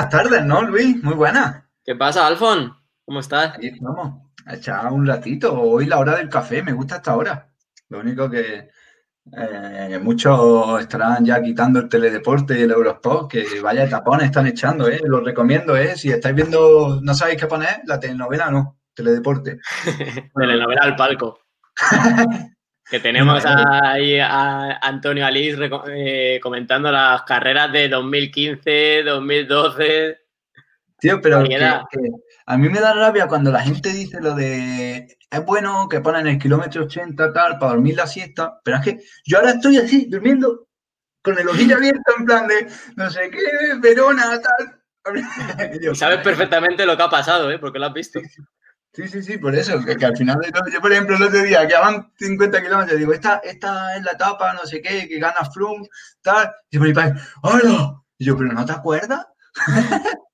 Buenas tardes, ¿no, Luis? Muy buenas. ¿Qué pasa, Alfon? ¿Cómo estás? Aquí estamos, a echar un ratito. Hoy la hora del café, me gusta esta hora. Lo único que eh, muchos estarán ya quitando el teledeporte y el Eurosport, que vaya tapones están echando, ¿eh? Lo recomiendo, ¿eh? Si estáis viendo, no sabéis qué poner, la telenovela no, teledeporte. telenovela al palco. Que tenemos ahí a Antonio Alís eh, comentando las carreras de 2015, 2012. Tío, pero a mí me da rabia cuando la gente dice lo de es bueno que ponen el kilómetro 80 tal para dormir la siesta, pero es que yo ahora estoy así, durmiendo con el ojillo abierto en plan de no sé qué, Verona, tal. Sabes perfectamente lo que ha pasado, ¿eh? Porque lo has visto. Sí, sí, sí, por eso, que, al final, yo por ejemplo el otro día, que van 50 kilómetros, digo, esta, esta es la etapa, no sé qué, que gana Flum, tal, y yo mi padre, ¡hola! Y yo, ¿pero no te acuerdas?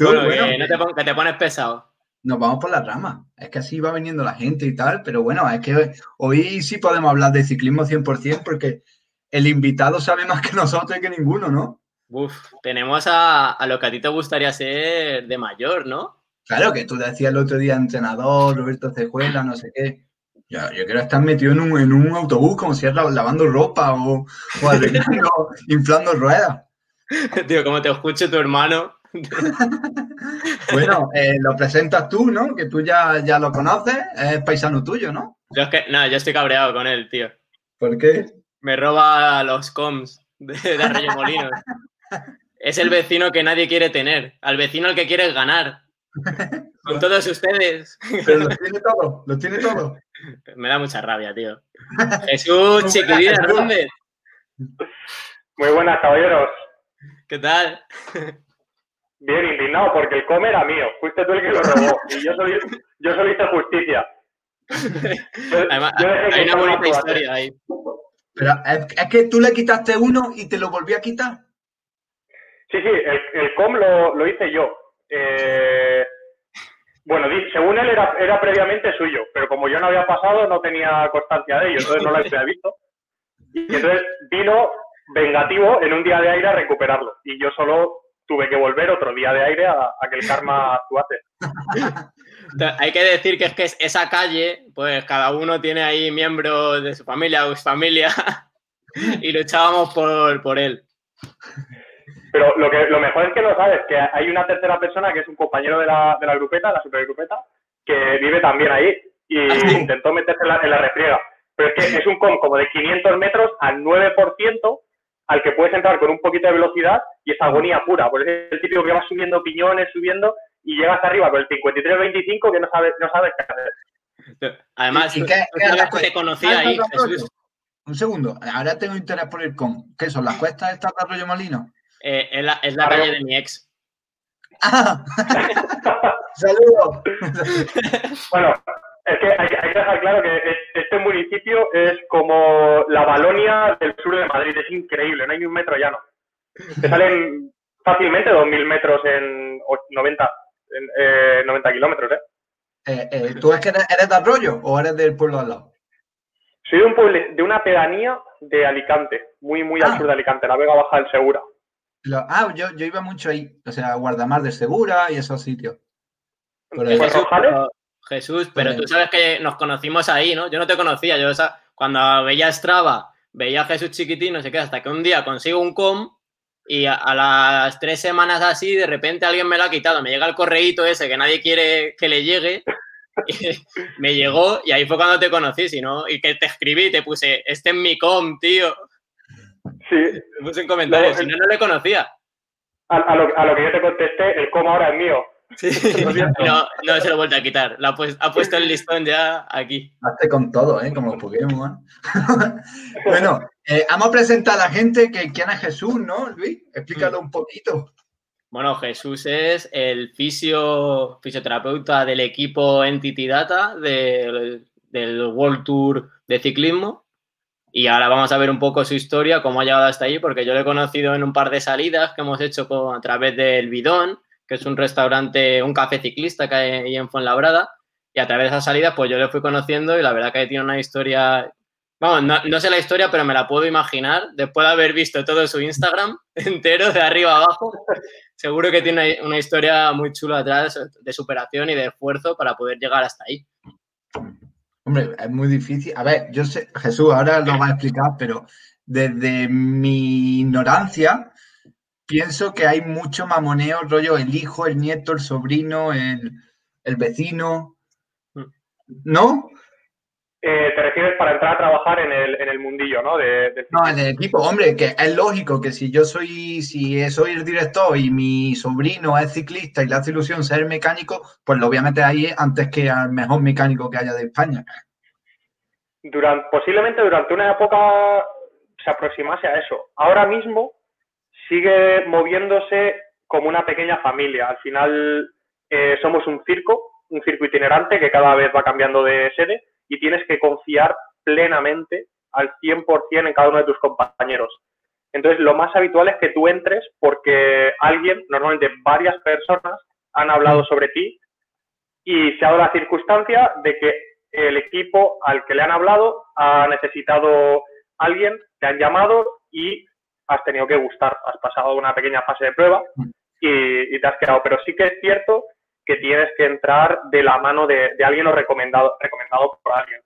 bueno, que, no te, que te pones pesado. Nos vamos por la rama, es que así va viniendo la gente y tal, pero bueno, es que hoy sí podemos hablar de ciclismo 100% porque el invitado sabe más que nosotros y que ninguno, ¿no? Uf, tenemos a, a lo que a ti te gustaría ser de mayor, ¿no? Claro, que tú decías el otro día entrenador, Roberto Cejuela, no sé qué. Yo, yo quiero estar metido en un, en un autobús como si era lavando ropa o, o inflando ruedas. Tío, como te escuche tu hermano. bueno, eh, lo presentas tú, ¿no? Que tú ya, ya lo conoces, es paisano tuyo, ¿no? Yo es que, no, yo estoy cabreado con él, tío. ¿Por qué? Me roba los coms de, de Arroyo Molinos. es el vecino que nadie quiere tener, al vecino al que quieres ganar. Con todos ustedes. Pero los tiene todo, los tiene todo. Me da mucha rabia, tío. Jesús Chiquitita Rúndez. Muy buenas, caballeros. ¿Qué tal? Bien indignado, porque el come era mío. Fuiste tú el que lo robó. Y yo solo, yo solo hice justicia. Además, hay una bonita historia ahí. Pero es, que tú le quitaste uno y te lo volví a quitar. Sí, sí, el, el com lo, lo hice yo. Eh, bueno, según él era, era previamente suyo, pero como yo no había pasado, no tenía constancia de ello, entonces no lo había visto. Y entonces vino vengativo en un día de aire a recuperarlo. Y yo solo tuve que volver otro día de aire a, que el karma actuase. Hay que decir que es que esa calle, pues cada uno tiene ahí miembros de su familia o su familia y luchábamos por, por él. Pero lo, que, lo mejor es que lo sabes, que hay una tercera persona que es un compañero de la, de la grupeta, la supergrupeta, que vive también ahí y ah, intentó meterse en la, en la refriega. Pero es que es un com como de 500 metros al 9% al que puedes entrar con un poquito de velocidad y es agonía pura. Porque es el típico que va subiendo piñones, subiendo y llegas arriba con el 53-25 que no sabes, no sabes qué hacer. Además, ¿Y qué, te conocía ahí, Un segundo, ahora tengo interés por el com. ¿Qué son las cuestas estas de Arroyo Molino? Eh, es la, es la calle de mi ex. ¡Ah! ¡Saludos! bueno, es que hay, que dejar claro que este municipio es como la Balonia del sur de Madrid. Es increíble, no hay ni un metro llano. Te salen fácilmente 2.000 metros en 90, en, 90 kilómetros, ¿eh? Eh, ¿eh? ¿Tú es que eres, de Arroyo o eres del pueblo al lado? Soy de, un pueblo, de una pedanía de Alicante, muy, muy al ah. sur de Alicante, la Vega Baja del Segura ah, yo, yo iba mucho ahí, o sea, Guardamar de Segura y esos sitios. Jesús, pero, tú sabes que nos conocimos ahí, ¿no? Yo no te conocía, yo cuando veía Strava, veía a Jesús chiquitín, no sé qué, hasta que un día consigo un com y a, las tres semanas así, de repente alguien me lo ha quitado, me llega el correíto ese que nadie quiere que le llegue, me llegó y ahí fue cuando te conocí, si no, y que te escribí, te puse, este es mi com, tío. Sí. Me puse en comentarios, si no, no le conocía. A, lo, a, lo, que yo te contesté, el cómo ahora es mío. Sí, no, no se lo he vuelto a quitar. ha, puesto, ha puesto el listón ya aquí. Hazte con todo, ¿eh? Como Pokémon. bueno, eh, vamos a presentar a la gente que quién es Jesús, ¿no, Luis? Explícalo un poquito. Bueno, Jesús es el fisio, fisioterapeuta del equipo Entity Data del World Tour de ciclismo y ahora vamos a ver un poco su historia, cómo ha llegado hasta ahí, porque yo lo he conocido en un par de salidas que hemos hecho a través del Bidón, que es un restaurante, un café ciclista que hay en Fuenlabrada. Y a través de esas salidas, pues yo le fui conociendo y la verdad que tiene una historia Vamos, no, sé la historia, pero me la puedo imaginar. Después de haber visto todo su Instagram entero, de arriba abajo, seguro que tiene una historia muy chula atrás de superación y de esfuerzo para poder llegar hasta ahí. Hombre, es muy difícil. A ver, yo sé, Jesús ahora lo va a explicar, pero desde mi ignorancia, pienso que hay mucho mamoneo, rollo el hijo, el nieto, el sobrino, el, el vecino. Mm. ¿No? Eh, te refieres para entrar a trabajar en el, en el mundillo, ¿no? De, no, en el equipo. Hombre, que es lógico que si yo soy, si soy el director y mi sobrino es ciclista y le hace ilusión ser mecánico, pues lo voy a meter ahí antes que al mejor mecánico que haya de España. Durante, posiblemente durante una época se aproximase a eso. Ahora mismo sigue moviéndose como una pequeña familia. Al final eh, somos un circo, un circo itinerante que cada vez va cambiando de sede y tienes que confiar plenamente al 100% en cada uno de tus compañeros. Entonces, lo más habitual es que tú entres porque alguien, normalmente varias personas, han hablado sobre ti y se ha dado la circunstancia de que el equipo al que le han hablado ha necesitado alguien, te han llamado y has tenido que gustar. Has pasado una pequeña fase de prueba y, te has quedado. Pero sí que es cierto que tienes que entrar de la mano de, alguien o recomendado, recomendado por alguien.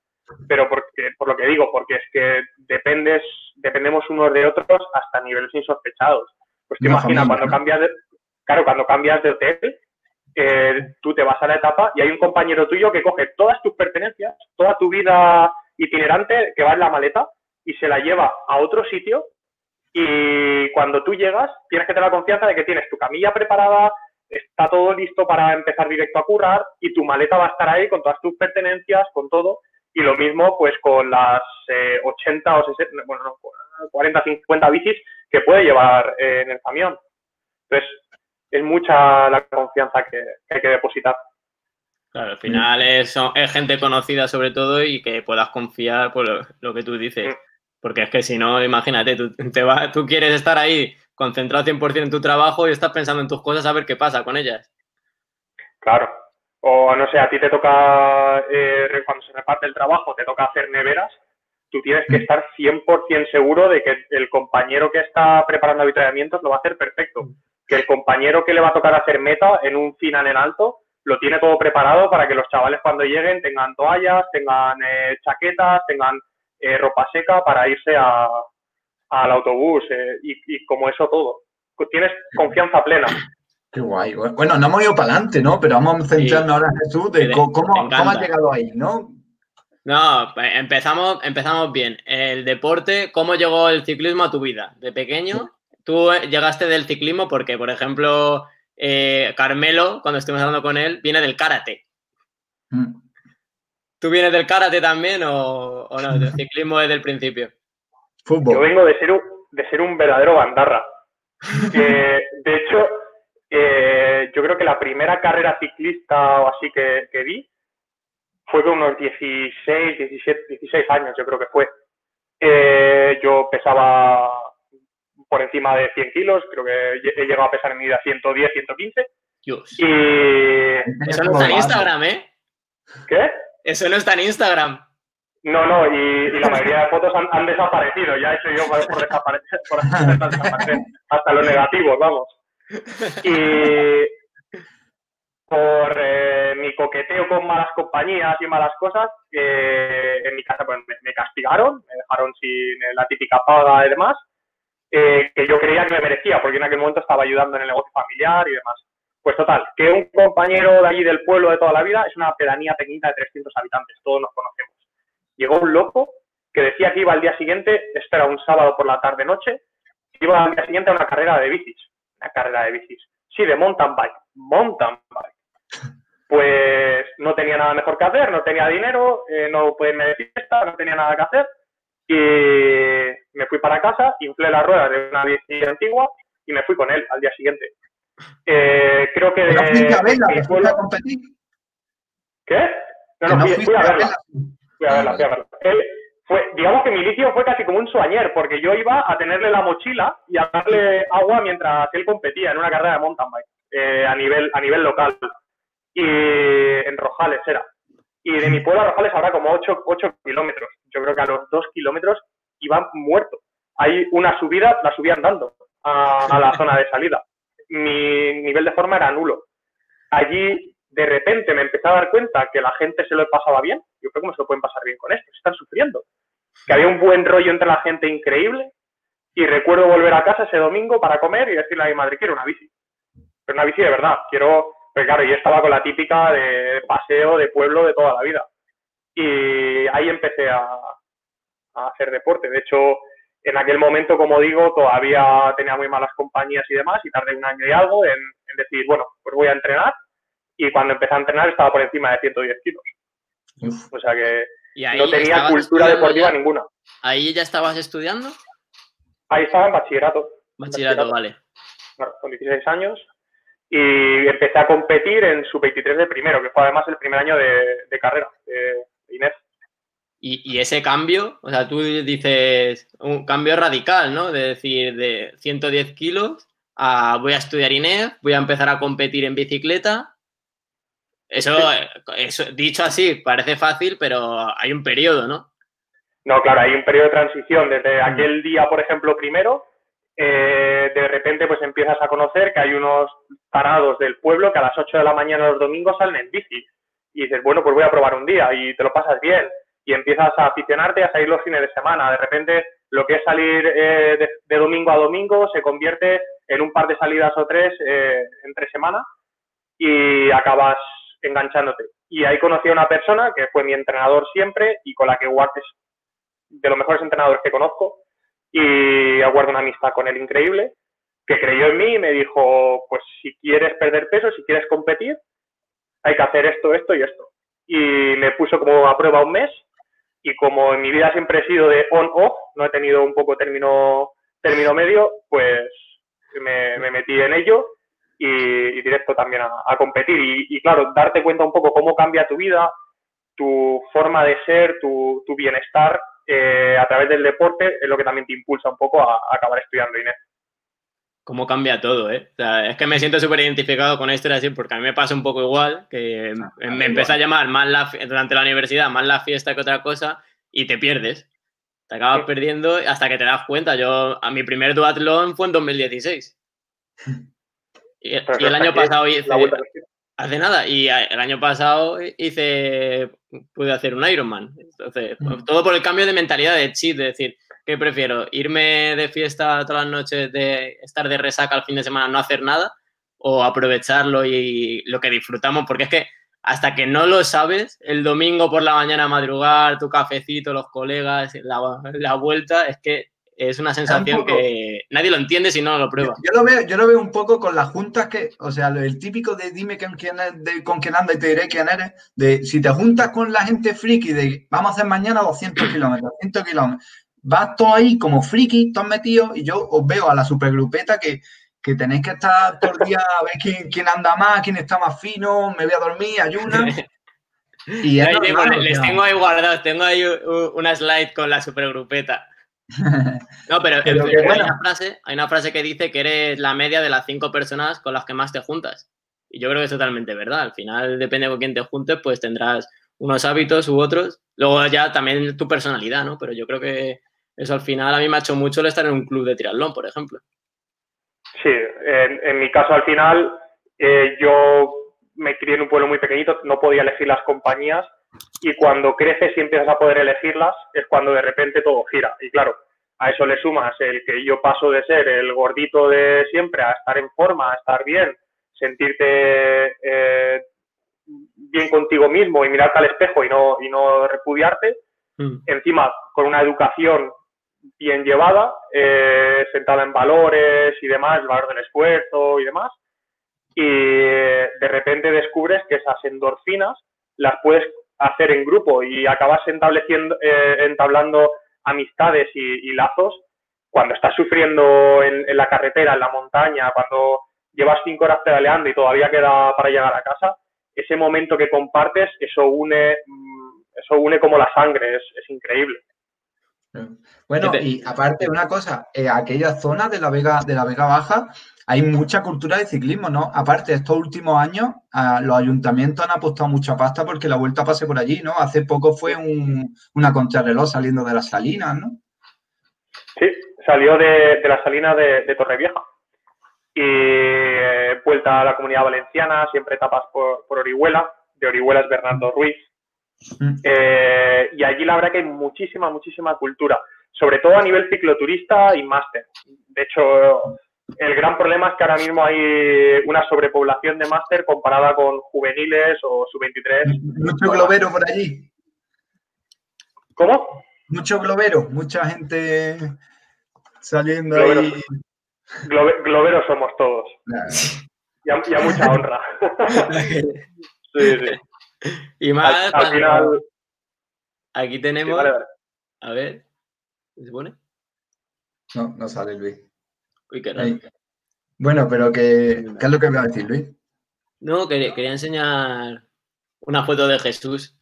Pero porque, por lo que digo, porque es que dependes, dependemos unos de otros hasta niveles insospechados. Pues te imaginas, cuando cambias de, claro, cuando cambias de hotel, eh, tú te vas a la etapa y hay un compañero tuyo que coge todas tus pertenencias, toda tu vida itinerante que va en la maleta y se la lleva a otro sitio y cuando tú llegas tienes que tener la confianza de que tienes tu camilla preparada, está todo listo para empezar directo a currar y tu maleta va a estar ahí con todas tus pertenencias, con todo. Y lo mismo pues con las 80 eh, o 60, bueno, 40, 50 bicis que puede llevar eh, en el camión. Entonces, es mucha la confianza que, hay que depositar. Claro, al final es, es, gente conocida sobre todo y que puedas confiar por lo, que tú dices. Mm. Porque es que si no, imagínate, tú, te va, tú quieres estar ahí concentrado 100% en tu trabajo y estás pensando en tus cosas a ver qué pasa con ellas. Claro. O no sé, a ti te toca, eh, cuando se reparte el trabajo, te toca hacer neveras, tú tienes que mm. estar 100% seguro de que el compañero que está preparando avituallamientos lo va a hacer perfecto. Que el compañero que le va a tocar hacer meta en un final en alto lo tiene todo preparado para que los chavales cuando lleguen tengan toallas, tengan eh, chaquetas, tengan eh, ropa seca para irse a, al autobús eh, y, como eso todo. Tienes confianza plena. Qué guay. Bueno, no hemos ido para adelante, ¿no? Pero vamos a centrarnos ahora, Jesús, de cómo, cómo has llegado ahí, ¿no? No, pues empezamos, empezamos bien. El deporte, ¿cómo llegó el ciclismo a tu vida? De pequeño, tú llegaste del ciclismo porque, por ejemplo, eh, Carmelo, cuando estuvimos hablando con él, viene del karate. Mm. ¿Tú vienes del karate también o, o no? Del ciclismo desde el principio. Yo vengo de ser un, de ser un verdadero bandarra. de hecho, eh, yo creo que la primera carrera ciclista o así que, vi fue con unos 16, 17, 16 años, yo creo que fue. Eh, yo pesaba por encima de 100 kilos, creo que he llegado a pesar en mi vida 110, 115. Dios. Y... Eso no está en Instagram, ¿eh? ¿Qué? Eso no está en Instagram. No, no, y, la mayoría de fotos han, desaparecido, ya he hecho yo por, desaparecer, por desaparecer, hasta los negativos, vamos. Y por eh, mi coqueteo con malas compañías y malas cosas, eh, en mi casa pues, me, castigaron, me dejaron sin la típica paga y demás, eh, que yo creía que me merecía, porque en aquel momento estaba ayudando en el negocio familiar y demás. Pues total, que un compañero de allí del pueblo de toda la vida es una pedanía pequeñita de 300 habitantes, todos nos conocemos llegó un loco que decía que iba al día siguiente, esto era un sábado por la tarde-noche, iba al día siguiente a una carrera de bicis. Una carrera de bicis. Sí, de mountain bike. Mountain bike. Pues no tenía nada mejor que hacer, no tenía dinero, eh, no pude irme de fiesta, no tenía nada que hacer. Y me fui para casa, inflé las ruedas de una bici antigua y me fui con él al día siguiente. Eh, creo que... ¿No fuiste a verla, a competir? ¿Qué? No, no, fui, a verla fue, digamos que mi litio fue casi como un suañer, porque yo iba a tenerle la mochila y a darle agua mientras él competía en una carrera de mountain bike eh, a, nivel, a nivel local. Y en Rojales era. Y de mi pueblo a Rojales habrá como 8, 8 kilómetros. Yo creo que a los 2 kilómetros iban muerto. Hay una subida, la subí andando a la zona de salida. Mi nivel de forma era nulo. Allí, de repente, me empecé a dar cuenta que la gente se lo pasaba bien. Yo creo, ¿cómo se lo pueden pasar bien con esto? Están sufriendo. Que había un buen rollo entre la gente increíble. Y recuerdo volver a casa ese domingo para comer y decirle a mi madre, quiero una bici. Pero una bici de verdad. Quiero, pues claro, yo estaba con la típica de paseo de pueblo de toda la vida. Y ahí empecé a, a hacer deporte. De hecho, en aquel momento, como digo, todavía tenía muy malas compañías y demás, y tardé un año y algo en, en decir, bueno, pues voy a entrenar. Y cuando empecé a entrenar estaba por encima de 110 kilos. Uf. O sea que no tenía cultura deportiva ya. ninguna. Ahí ya estabas estudiando. Ahí estaba en bachillerato, Bachillerato, vale. con 16 años. Y empecé a competir en sub-23 de primero, que fue además el primer año de, de carrera de, de Inés. Y, y ese cambio, o sea, tú dices un cambio radical, ¿no? De decir, de 110 kilos a voy a estudiar INEF, voy a empezar a competir en bicicleta. Eso, eso, dicho así, parece fácil, pero hay un periodo, ¿no? No, claro, hay un periodo de transición. Desde aquel día, por ejemplo, primero, eh, de repente pues empiezas a conocer que hay unos tarados del pueblo que a las 8 de la mañana los domingos salen en bici. Y dices, bueno, pues voy a probar un día y te lo pasas bien. Y empiezas a aficionarte a salir los fines de semana. De repente lo que es salir eh, de, de domingo a domingo se convierte en un par de salidas o tres eh, entre semana y acabas enganchándote. Y ahí conocí a una persona que fue mi entrenador siempre y con la que guardes de los mejores entrenadores que conozco y guardo una amistad con él increíble, que creyó en mí y me dijo, pues si quieres perder peso, si quieres competir, hay que hacer esto, esto y esto. Y me puso como a prueba un mes y como en mi vida siempre he sido de on-off, no he tenido un poco término, término medio, pues me metí en ello y, y directo también a, a competir. Y, y, claro, darte cuenta un poco cómo cambia tu vida, tu forma de ser, tu, tu bienestar eh, a través del deporte es lo que también te impulsa un poco a, a acabar estudiando Inés. Cómo cambia todo, ¿eh? O sea, es que me siento súper identificado con esto, así, porque a mí me pasa un poco igual, que Ah, me igual. empezó a llamar más la, durante la universidad, más la fiesta que otra cosa, y te pierdes. Te acabas Sí. perdiendo hasta que te das cuenta. Yo, a mi primer duatlón fue en 2016. Y, el año pasado hice, hace nada, y el año pasado hice, pude hacer un Ironman. Entonces, Mm. pues, todo por el cambio de mentalidad de chip, de decir, ¿qué prefiero? ¿Irme de fiesta todas las noches, de estar de resaca al fin de semana, no hacer nada? ¿O aprovecharlo y lo que disfrutamos? Porque es que hasta que no lo sabes, el domingo por la mañana madrugar, tu cafecito, los colegas, la, la vuelta, es que es una sensación que nadie lo entiende si no lo prueba. Yo lo veo, yo lo veo un poco con las juntas que, o sea, el típico de dime con quién, de- con quién anda y te diré quién eres, de si te juntas con la gente friki de vamos a hacer mañana 200 kilómetros, 100 kilómetros, vas todo ahí como friki, todos metidos, y yo os veo a la supergrupeta que, que tenéis que estar todo el día a ver quién, quién anda más, quién está más fino, me voy a dormir, ayuna. Y normal, les tengo ahí guardados, tengo ahí una slide con la supergrupeta. No, pero, Pero en que fin, bueno. hay, una frase, hay una frase que dice que eres la media de las cinco personas con las que más te juntas. Y yo creo que es totalmente verdad. Al final, depende con quién te juntes, pues tendrás unos hábitos u otros. Luego ya también tu personalidad, ¿no? Pero yo creo que eso al final a mí me ha hecho mucho el estar en un club de triatlón, por ejemplo. Sí, en, en mi caso al final eh, yo me crié en un pueblo muy pequeñito, no podía elegir las compañías y cuando creces y empiezas a poder elegirlas es cuando de repente todo gira. Y claro, a eso le sumas el que yo paso de ser el gordito de siempre a estar en forma, a estar bien, sentirte eh, bien contigo mismo y mirarte al espejo y no, y no repudiarte, encima con una educación bien llevada, eh, sentada en valores y demás, el valor del esfuerzo y demás, y de repente descubres que esas endorfinas las puedes hacer en grupo y acabas estableciendo, eh, entablando amistades y, lazos cuando estás sufriendo en, la carretera, en la montaña, cuando llevas cinco horas pedaleando y todavía queda para llegar a casa, ese momento que compartes, eso une, mm, eso une como la sangre, es increíble. Bueno, y aparte una cosa, en aquella zona de la Vega, de la Vega Baja, hay mucha cultura de ciclismo, ¿no? Aparte, estos últimos años, los ayuntamientos han apostado mucha pasta porque la vuelta pase por allí, ¿no? Hace poco fue una contrarreloj saliendo de las salinas, ¿no? Sí, salió de, la salina de, Torrevieja. Y eh, vuelta a la comunidad valenciana, siempre etapas por, Orihuela, de Orihuela es Bernardo Ruiz. Mm. Eh, y allí la verdad que hay muchísima, muchísima cultura, sobre todo a nivel cicloturista y máster. De hecho, el gran problema es que ahora mismo hay una sobrepoblación de máster comparada con juveniles o sub-23. Mucho globero por allí. ¿Cómo? Mucho globero, mucha gente saliendo ahí. globeros somos todos. Y, a, mucha honra. sí, sí. Y más. Al, final. Aquí tenemos. A ver. ¿Se pone? No, no sale Luis. Bueno, pero ¿qué, ¿qué es lo que me va a decir, Luis? No, quería, quería enseñar una foto de Jesús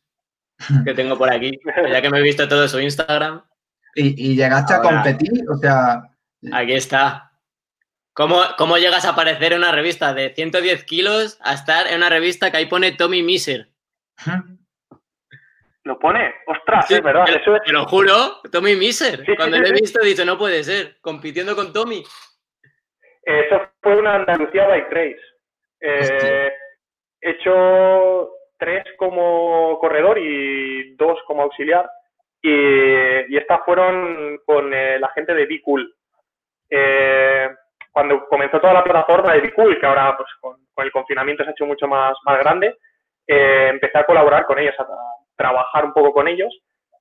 que tengo por aquí, ya que me he visto todo su Instagram. ¿Y, llegaste a competir? O sea... Aquí está. ¿Cómo, ¿Cómo, llegas a aparecer en una revista de 110 kilos a estar en una revista que ahí pone Tommy Miser? ¿Lo pone? ¡Ostras! es verdad. Te, lo juro, Tommy Miser. Cuando lo he visto, he dicho, no puede ser, compitiendo con Tommy. Eso fue una Andalucía Bike Race. Eh, he hecho tres como corredor y dos como auxiliar. Y, estas fueron con eh, la gente de Be Cool. Eh, cuando comenzó toda la plataforma de Be Cool, que ahora pues, con, el confinamiento se ha hecho mucho más, más grande, empecé a colaborar con ellos, a, trabajar un poco con ellos.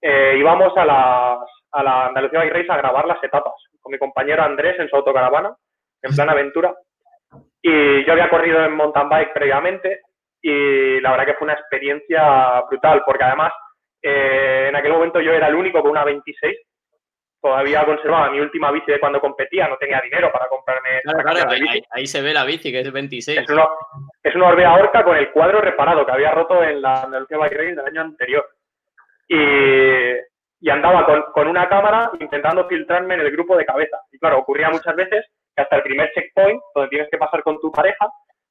íbamos a, las, a la Andalucía Bike Race a grabar las etapas con mi compañero Andrés en su autocaravana en plan aventura. Y yo había corrido en mountain bike previamente y la verdad que fue una experiencia brutal, porque además eh, en aquel momento yo era el único con una 26. Todavía conservaba mi última bici de cuando competía, no tenía dinero para comprarme. Claro, ahí, se ve la bici, que es 26. Es una, es una Orbea Orca con el cuadro reparado que había roto en la Andalucía Bike Race del año anterior. Y, y andaba con, con, una cámara intentando filtrarme en el grupo de cabeza. Y claro, ocurría muchas veces que hasta el primer checkpoint, donde tienes que pasar con tu pareja,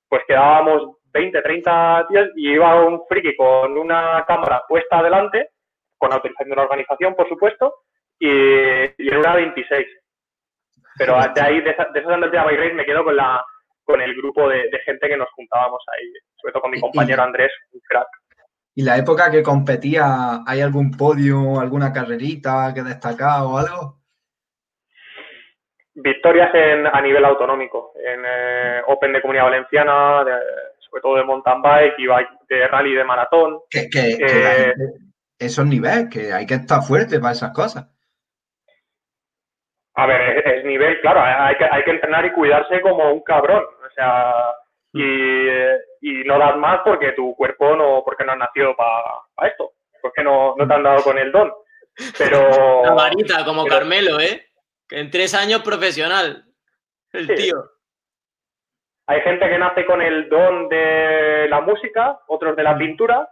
pues quedábamos 20, 30 días y iba un friki con una cámara puesta adelante, con autorización de la organización, por supuesto, y, y en una 26. Pero de ahí, de, esas de Race, me quedo con la con el grupo de, gente que nos juntábamos ahí, sobre todo con mi compañero Andrés, un crack. ¿Y la época que competía, hay algún podio, alguna carrerita que destaca o algo? Victorias en, a nivel autonómico, en eh, Open de Comunidad Valenciana, sobre todo de mountain bike y de rally de maratón. Que, que, eh, esos niveles, que hay que estar fuerte para esas cosas. A ver, es, nivel, claro, hay que, hay que entrenar y cuidarse como un cabrón. O sea, y, y no das más porque tu cuerpo no, porque no has nacido para esto, porque no, no te han dado con el don. Pero. La varita, como Carmelo, ¿eh? En tres años profesional, el tío. Hay gente que nace con el don de la música, otros de la mm. pintura.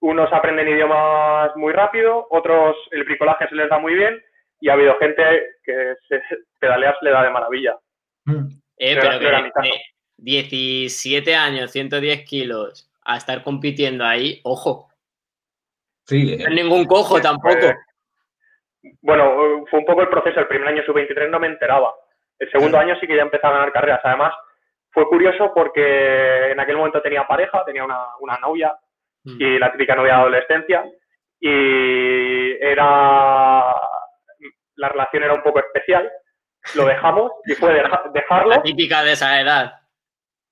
Unos aprenden idiomas muy rápido, otros el bricolaje se les da muy bien y ha habido gente que se, pedalear se le da de maravilla. Mm. Eh, pero que, 17 años, 110 kilos, a estar compitiendo ahí, ojo. Sí, No ningún cojo tampoco. Bueno, fue un poco el proceso. El primer año sub-23 no me enteraba. El segundo año sí que ya empezaba a ganar carreras. Además, fue curioso porque en aquel momento tenía pareja, tenía una, una novia mm. y la típica novia de adolescencia. Y era. La relación era un poco especial. Lo dejamos y fue dejarlo. La típica de esa edad.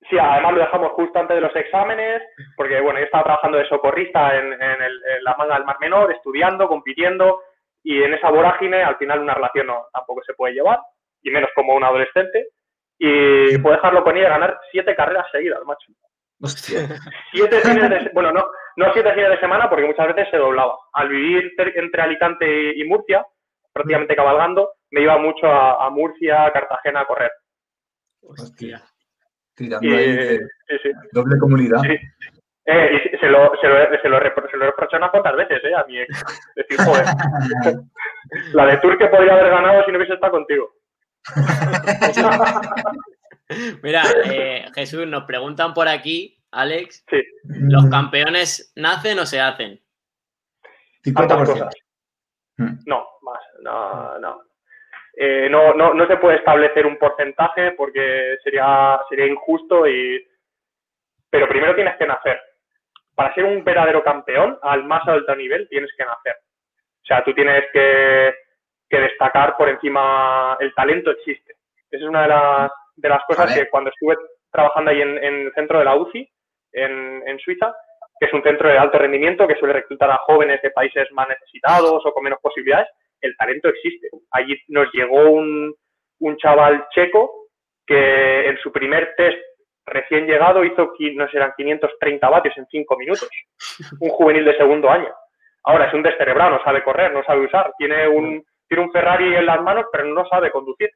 Sí, además lo dejamos justo antes de los exámenes, porque bueno, yo estaba trabajando de socorrista en, el, en la manga del Mar Menor, estudiando, compitiendo, y en esa vorágine al final una relación no, tampoco se puede llevar, y menos como un adolescente, y puedo dejarlo con ella ganar siete carreras seguidas, macho. Hostia. Siete fines de, bueno, no, no siete fines de semana porque muchas veces se doblaba. Al vivir entre Alicante y Murcia, prácticamente cabalgando, me iba mucho a, Murcia, a Cartagena a correr. Hostia. Tirando ahí doble comunidad. Eh, y se lo, se, lo, se, lo se unas cuantas veces, ¿eh? A mi ex. Decir, joder. La de Tour que podría haber ganado si no hubiese estado contigo. Mira, eh, Jesús, nos preguntan por aquí, Alex, Sí. ¿los campeones nacen o se hacen? 50%. No, más, no, no. Eh, no, no, no se puede establecer un porcentaje porque sería, sería injusto y... Pero primero tienes que nacer. Para ser un verdadero campeón, al más alto nivel, tienes que nacer. O sea, tú tienes que, que destacar por encima... El talento existe. Esa es una de las, de las cosas que cuando estuve trabajando ahí en, en el centro de la UCI, en, en Suiza, que es un centro de alto rendimiento que suele reclutar a jóvenes de países más necesitados o con menos posibilidades, el talento existe. Allí nos llegó un, un chaval checo que en su primer test recién llegado hizo, no sé, eran 530 vatios en 5 minutos. Un juvenil de segundo año. Ahora es un descerebrado, no sabe correr, no sabe usar. Tiene un, tiene un Ferrari en las manos, pero no sabe conducir.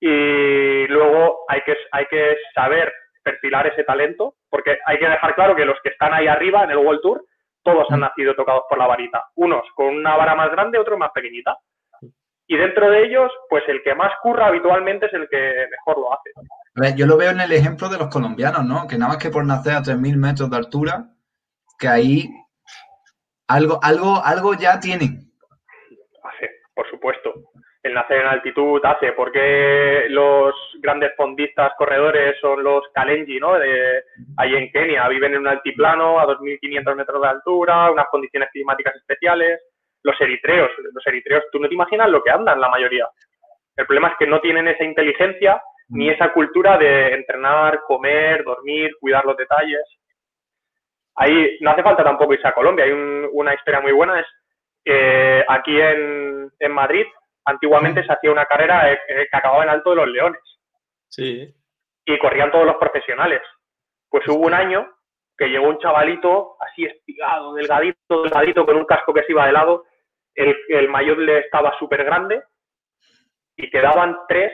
Y luego hay que, hay que saber perfilar ese talento, porque hay que dejar claro que los que están ahí arriba en el World Tour, todos han nacido tocados por la varita. Unos con una vara más grande, otros más pequeñita. Y dentro de ellos, pues el que más curra habitualmente es el que mejor lo hace. A ver, yo lo veo en el ejemplo de los colombianos, ¿no? Que nada más que por nacer a 3.000 metros de altura, que ahí algo, algo, algo ya tienen. Por supuesto. El nacer en altitud hace, porque los grandes fondistas corredores son los Kalenji, ¿no? De, ahí en Kenia, viven en un altiplano a 2.500 metros de altura, unas condiciones climáticas especiales. Los eritreos, los eritreos, tú no te imaginas lo que andan la mayoría. El problema es que no tienen esa inteligencia ni esa cultura de entrenar, comer, dormir, cuidar los detalles. Ahí no hace falta tampoco irse a Colombia. Hay un- una historia muy buena, es eh, aquí en Madrid, antiguamente se hacía una carrera eh, eh, que acababa en Alto de los Leones Sí. y corrían todos los profesionales. Pues hubo un año que llegó un chavalito así espigado, delgadito, delgadito, con un casco que se iba de lado. El, el mayor le estaba súper grande y quedaban tres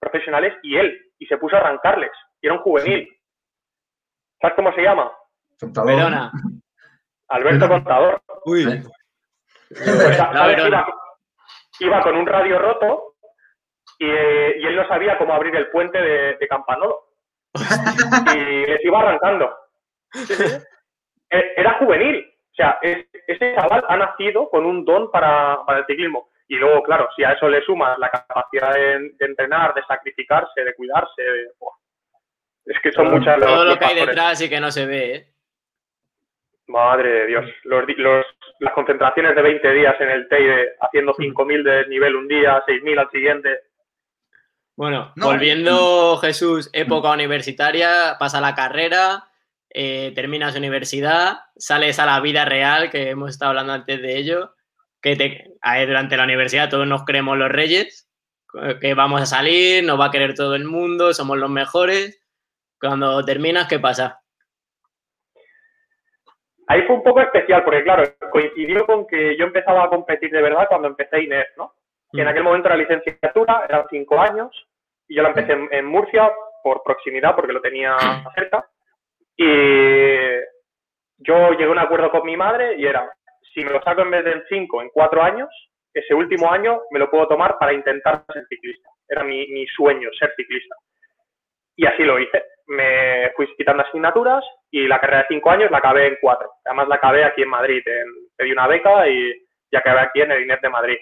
profesionales y él. Y se puso a arrancarles. Y era un juvenil. ¿Sabes cómo se llama? Contador. Verona. Alberto Contador. Uy. Pues. Iba, con un radio roto y, eh, y él no sabía cómo abrir el puente de, de Campanolo. y les iba arrancando. Eh, Era juvenil. O sea, es- ese chaval ha nacido con un don para, para el ciclismo. Y luego, claro, si a eso le sumas la capacidad de, de entrenar, de sacrificarse, de cuidarse, de- es que son muchas los- Todo lo que hay detrás y que no se ve, ¿eh? Madre de Dios, los, di- los- las concentraciones de 20 días en el Teide, haciendo 5.000 de desnivel un día, 6.000 al siguiente. Bueno, No. volviendo, Jesús, época universitaria, pasa la carrera, eh, terminas universidad, sales a la vida real, que hemos estado hablando antes de ello, que te, a ver, durante la universidad todos nos creemos los reyes, que vamos a salir, nos va a querer todo el mundo, somos los mejores. Cuando terminas, ¿qué pasa? Ahí fue un poco especial, porque claro, coincidió con que yo empezaba a competir de verdad cuando empecé INEF, ¿no? Que en aquel momento la licenciatura eran cinco años y yo la empecé en, en Murcia por proximidad, porque lo tenía cerca. Y yo llegué a un acuerdo con mi madre y era, si me lo saco en vez de en cinco, en cuatro años, ese último año me lo puedo tomar para intentar ser ciclista. Era mi, mi sueño, ser ciclista. Y así lo hice. Me fui quitando asignaturas y la carrera de cinco años la acabé en cuatro. Además la acabé aquí en Madrid. En, pedí una beca y, y acabé aquí en el INEF de Madrid.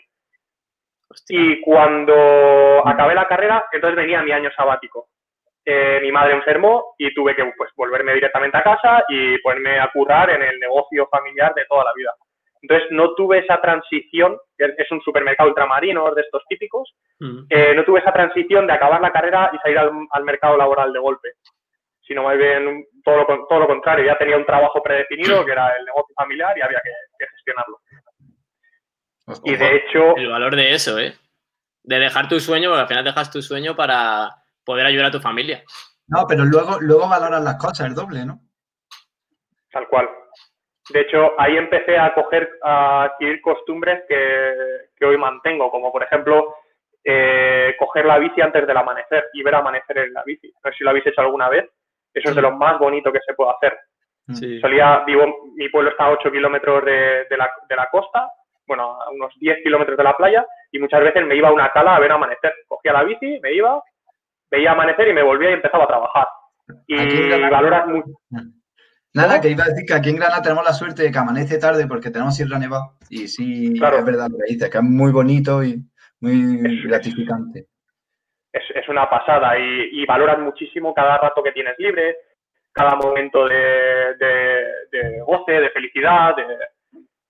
Hostia. Y cuando acabé la carrera, entonces venía mi año sabático. Eh, mi madre enfermó y tuve que pues, volverme directamente a casa y ponerme a currar en el negocio familiar de toda la vida. Entonces no tuve esa transición, que es un supermercado ultramarino de estos típicos, Mm. eh, no tuve esa transición de acabar la carrera y salir al, al mercado laboral de golpe, sino más bien todo lo, con- todo lo contrario, ya tenía un trabajo predefinido que era el negocio familiar y había que, que gestionarlo. Y de hecho, El valor de eso, ¿eh? De dejar tu sueño, porque al final dejas tu sueño para poder ayudar a tu familia. No, pero luego, luego valoran las cosas el doble, ¿no? Tal cual. De hecho, ahí empecé a coger, a adquirir costumbres que, que hoy mantengo, como por ejemplo, eh, coger la bici antes del amanecer y ver amanecer en la bici. No sé si lo habéis hecho alguna vez. Eso es de lo más bonito que se puede hacer. Sí. Solía, vivo, mi pueblo está a 8 kilómetros de, de la, de la costa. bueno, a unos 10 kilómetros de la playa y muchas veces me iba a una cala a ver amanecer. Cogía la bici, me iba, veía amanecer y me volvía y empezaba a trabajar. Y valoras mucho. Nada, que iba a decir que aquí en Granada tenemos la suerte de que amanece tarde porque tenemos Sierra Nevada y sí, es verdad lo que dices, que es muy bonito y muy gratificante. Es, una pasada y, valoras muchísimo cada rato que tienes libre, cada momento de, goce, de felicidad,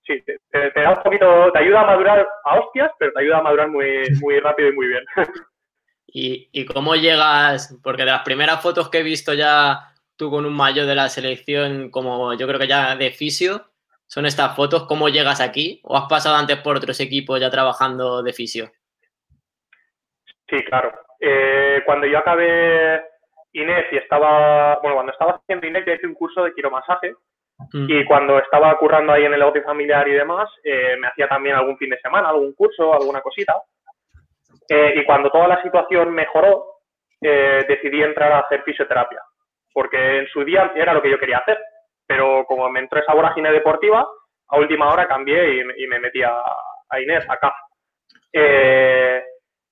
sí, te, da un poquito, te ayuda a madurar a hostias, pero te ayuda a madurar muy, muy rápido y muy bien. ¿Y, ¿Y, cómo llegas? Porque de las primeras fotos que he visto ya tú con un mayo de la selección, como yo creo que ya de fisio, son estas fotos. ¿Cómo llegas aquí? ¿O has pasado antes por otros equipos ya trabajando de fisio? Sí, claro. Eh, cuando yo acabé Inés y estaba, bueno, cuando estaba haciendo Inés, ya hice un curso de quiromasaje mm. y cuando estaba currando ahí en el negocio familiar y demás, eh, me hacía también algún fin de semana, algún curso, alguna cosita. Eh, y cuando toda la situación mejoró, decidí entrar a hacer fisioterapia, porque en su día era lo que yo quería hacer, pero como me entró esa vorágine deportiva, a última hora cambié y, me metí a, a Inés, acá. Eh,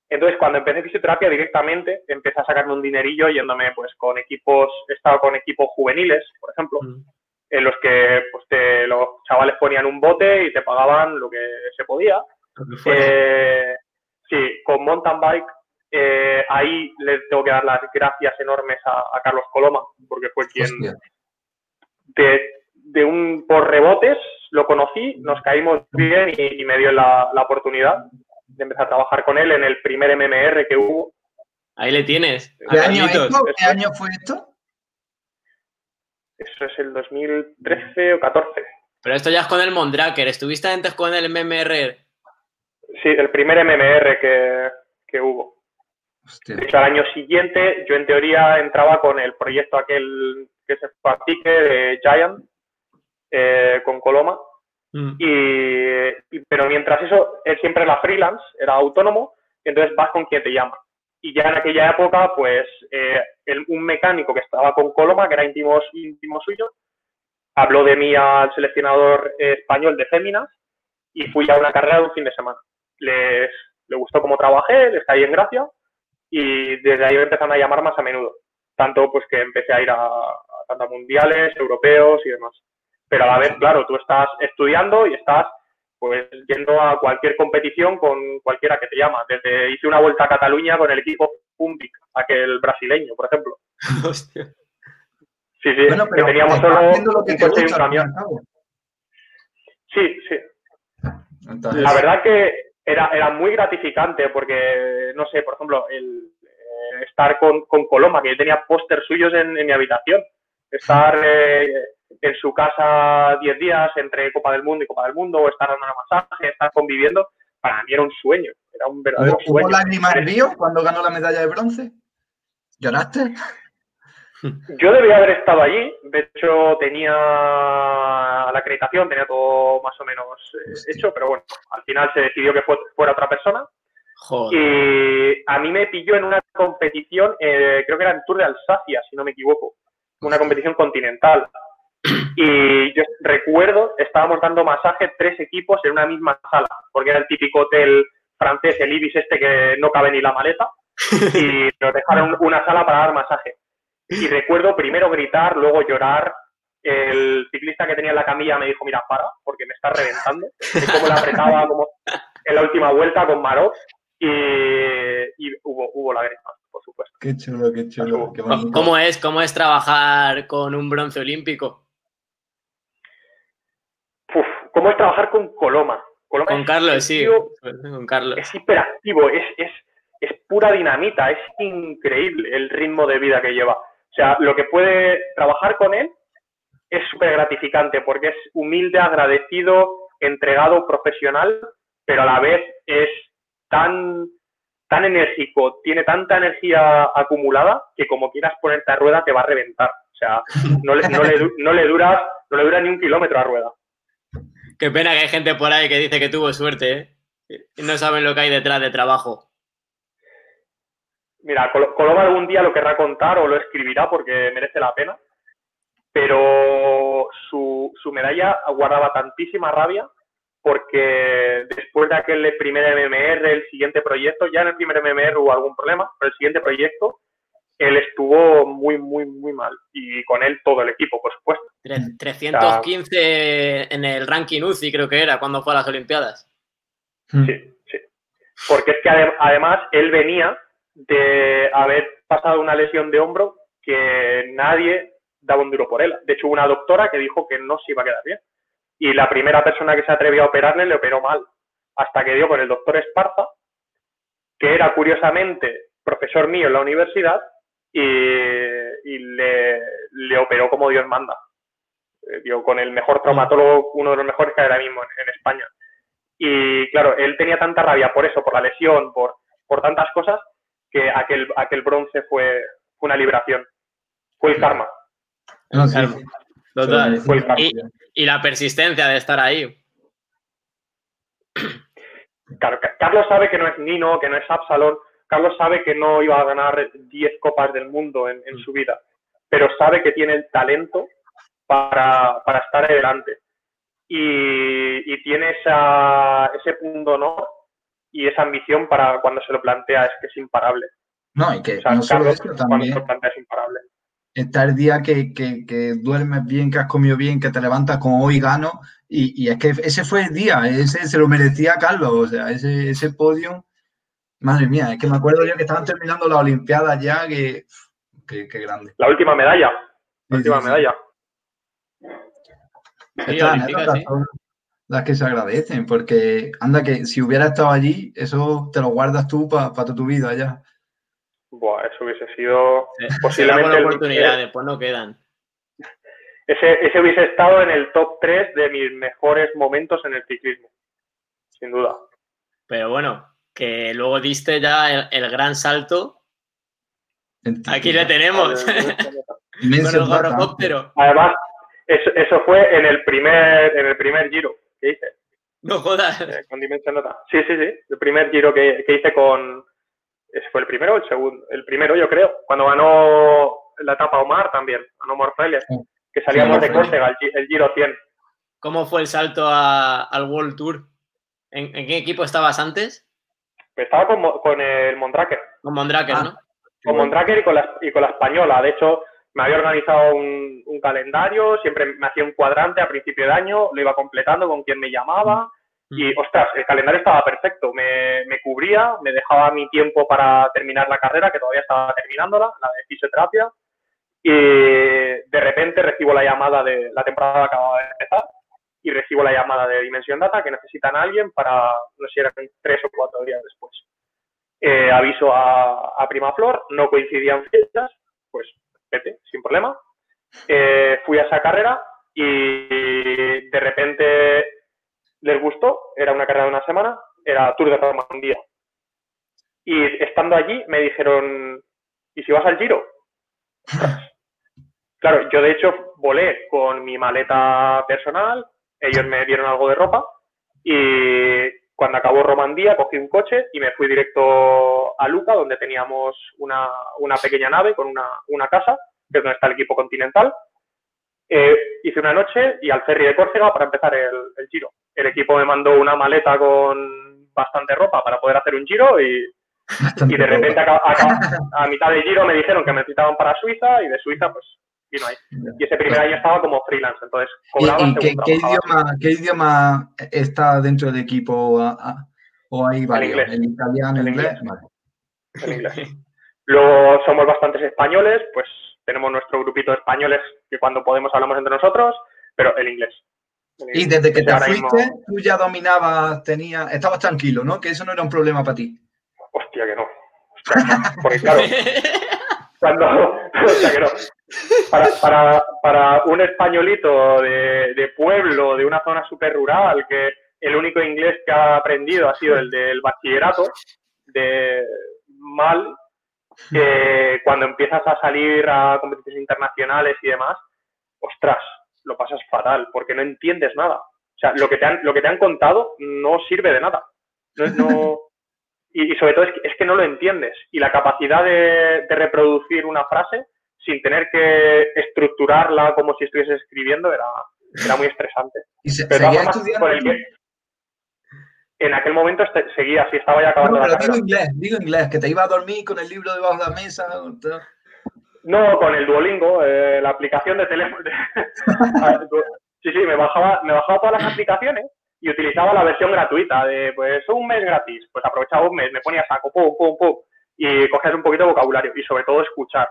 entonces, cuando empecé fisioterapia directamente, empecé a sacarme un dinerillo yéndome pues con equipos, he estado con equipos juveniles, por ejemplo, mm. en los que pues, te, los chavales ponían un bote y te pagaban lo que se podía. Eh, sí, con mountain bike, eh, ahí le tengo que dar las gracias enormes a, Carlos Coloma, porque fue quien de, un por rebotes lo conocí, nos caímos bien y, me dio la oportunidad de empezar a trabajar con él en el primer MMR que hubo. Ahí le tienes. ¿Qué, año, ¿Qué año, fue esto? Eso es el 2013 o 14. Pero esto ya es con el Mondraker. ¿Estuviste antes con el MMR? Sí, el primer MMR que, hubo. De hecho, al año siguiente, yo en teoría entraba con el proyecto aquel que se practique de Giant, eh, con Coloma, Mm. Y, pero mientras eso, él siempre era freelance, era autónomo, entonces vas con quien te llama. Y ya en aquella época, pues, eh, un mecánico que estaba con Coloma, que era íntimo, íntimo suyo, habló de mí al seleccionador español de Féminas y fui a una carrera de un fin de semana. Les, le gustó cómo trabajé, les caí en gracia y desde ahí me empezaron a llamar más a menudo. Tanto pues que empecé a ir a, a mundiales, europeos y demás. Pero a la vez, claro, tú estás estudiando y estás pues yendo a cualquier competición con cualquiera que te llama. Desde hice una vuelta a Cataluña con el equipo Pumpic, aquel brasileño, por ejemplo. Hostia. Sí, sí, bueno, pero que teníamos solo un coche y un camión. Sí, sí. La verdad que era, era muy gratificante porque, no sé, por ejemplo, el eh, estar con, con Coloma, que yo tenía póster suyos en, mi habitación, estar eh, en su casa 10 días entre Copa del Mundo y Copa del Mundo, o estar dando una masaje, estar conviviendo, para mí era un sueño, era un verdadero sueño. ¿Hubo lágrimas río cuando ganó la medalla de bronce? ¿Lloraste? Yo debía haber estado allí, de hecho tenía la acreditación, tenía todo más o menos eh, hecho, pero bueno, al final se decidió que fuera otra persona. Y a mí me pilló en una competición, eh, creo que era en Tour de Alsacia, si no me equivoco, una competición continental. Y yo recuerdo, estábamos dando masaje tres equipos en una misma sala, porque era el típico hotel francés, el Ibis este que no cabe ni la maleta, y nos dejaron una sala para dar masaje. Y recuerdo primero gritar, luego llorar. El ciclista que tenía en la camilla me dijo, mira, para, porque me está reventando. Y cómo la apretaba como en la última vuelta con Marot. Y, y hubo, hubo lágrimas, por supuesto. Qué chulo, qué chulo. ¿Cómo es, ¿Cómo es trabajar con un bronce olímpico? ¿Cómo es trabajar con Coloma? con Carlos, sí. Con Carlos. Es hiperactivo, es, es, es pura dinamita, es increíble el ritmo de vida que lleva. O sea, lo que puede trabajar con él es súper gratificante porque es humilde, agradecido, entregado, profesional, pero a la vez es tan, tan enérgico, tiene tanta energía acumulada que como quieras ponerte a rueda te va a reventar. O sea, no le, no le, no le, dura, no le dura ni un kilómetro a rueda. Qué pena que hay gente por ahí que dice que tuvo suerte, ¿eh? Y no saben lo que hay detrás de trabajo. Mira, Coloma algún día lo querrá contar o lo escribirá porque merece la pena, pero su, medalla guardaba tantísima rabia porque después de aquel primer MMR, el siguiente proyecto, ya en el primer MMR hubo algún problema, pero el siguiente proyecto, él estuvo muy, muy, muy mal. Y con él todo el equipo, por supuesto. 315 en el ranking UCI creo que era cuando fue a las Olimpiadas. Hmm. Sí, sí. Porque es que además él venía de haber pasado una lesión de hombro que nadie daba un duro por él. De hecho, hubo una doctora que dijo que no se iba a quedar bien. Y la primera persona que se atrevió a operarle le operó mal. Hasta que dio con el doctor Esparza, que era curiosamente profesor mío en la universidad, y, le, operó como Dios manda. Eh, dio con el mejor traumatólogo, uno de los mejores que hay ahora mismo en, España. Y claro, él tenía tanta rabia por eso, por la lesión, por, por tantas cosas, que aquel, aquel bronce fue, una liberación. Fue el karma. Y, la persistencia de estar ahí. Carlos sabe que no es Nino, que no es Absalón. Carlos sabe que no iba a ganar 10 copas del mundo en, su vida, pero sabe que tiene el talento para, estar adelante. Y, tiene ese punto honor y esa ambición para cuando se lo plantea, es que es imparable. No, y que no solo eso, también es imparable. Está el día que, duermes bien, que has comido bien, que te levantas como hoy gano, y, es que ese fue el día, ese se lo merecía Carlos, o sea, ese, ese podio, madre mía, es que me acuerdo yo que estaban terminando la Olimpiada ya, que, que, grande. La última medalla, la última medalla. las que se agradecen, porque anda que si hubiera estado allí, eso te lo guardas tú para tu vida ya. Buah, eso hubiese sido posiblemente. la oportunidad, después no quedan. Ese, ese hubiese estado en el top 3 de mis mejores momentos en el ciclismo, sin duda. Pero bueno, que luego diste ya el, gran salto. Aquí le tenemos. Además, eso, eso, fue en el primer, en el primer giro que hice. No jodas. Eh, con Dimension Nota. Sí, sí, sí. El primer giro que, que hice con, ¿Ese fue el primero o el segundo? El primero, yo creo. Cuando ganó la etapa Omar también, ganó Morfelia, que salíamos de Córcega, el, Giro 100. ¿Cómo fue el salto al World Tour? ¿En, qué equipo estabas antes? Estaba con, el Mondraker. Con Mondraker, ah, ¿no? Con Mondraker y con, la, y con la española. De hecho, me había organizado un, un, calendario, siempre me hacía un cuadrante a principio de año, lo iba completando con quien me llamaba. Y, ostras, el calendario estaba perfecto, me, me, cubría, me dejaba mi tiempo para terminar la carrera, que todavía estaba terminándola, la de fisioterapia, y de repente recibo la llamada de la temporada acababa de empezar, y recibo la llamada de Dimensión Data que necesitan a alguien para, no sé si eran tres o cuatro días después. Eh, aviso a, a Primaflor, no coincidían fechas, pues vete, sin problema. Eh, fui a esa carrera y de repente les gustó, era una carrera de una semana, era Tour de Romandía. Y estando allí me dijeron, ¿y si vas al Giro? claro, yo de hecho volé con mi maleta personal, ellos me dieron algo de ropa y cuando acabó Romandía cogí un coche y me fui directo a Luca, donde teníamos una, pequeña nave con una, casa, que es donde está el equipo continental. Eh, hice una noche y al ferry de Córcega para empezar el Giro el equipo me mandó una maleta con bastante ropa para poder hacer un giro y, y de repente a, mitad del giro me dijeron que me necesitaban para Suiza y de Suiza pues vino ahí. Y ese primer año estaba como freelance, entonces cobraba ¿Y, qué, idioma, qué, idioma, está dentro del equipo? ¿O hay varios? El inglés. ¿El italiano, el, inglés? El inglés. Luego somos bastantes españoles, pues tenemos nuestro grupito de españoles que cuando podemos hablamos entre nosotros, pero el inglés. Y desde que te fuiste, tú ya dominabas, tenías, estabas tranquilo, ¿no? Que eso no era un problema para ti. Hostia, que no. porque claro, cuando, hostia, que no. Para, para, un españolito de, de, pueblo, de una zona súper rural, que el único inglés que ha aprendido ha sido el del bachillerato, de mal, que cuando empiezas a salir a competiciones internacionales y demás, ostras, lo pasas fatal porque no entiendes nada. O sea, lo que te han, lo que te han contado no sirve de nada. No, y, sobre todo es que, no lo entiendes. Y la capacidad de, reproducir una frase sin tener que estructurarla como si estuviese escribiendo era, era muy estresante. ¿Y se, Pero estudiando? en aquel momento este, seguía así, estaba ya acabando No, la pero carrera. digo inglés, digo inglés, que te iba a dormir con el libro debajo de la mesa. No, con el Duolingo, eh, la aplicación de teléfono. sí, sí, me bajaba, me bajaba todas las aplicaciones y utilizaba la versión gratuita de, pues, un mes gratis. Pues aprovechaba un mes, me ponía saco, pum, pum, pum, y cogías un poquito de vocabulario y sobre todo escuchar.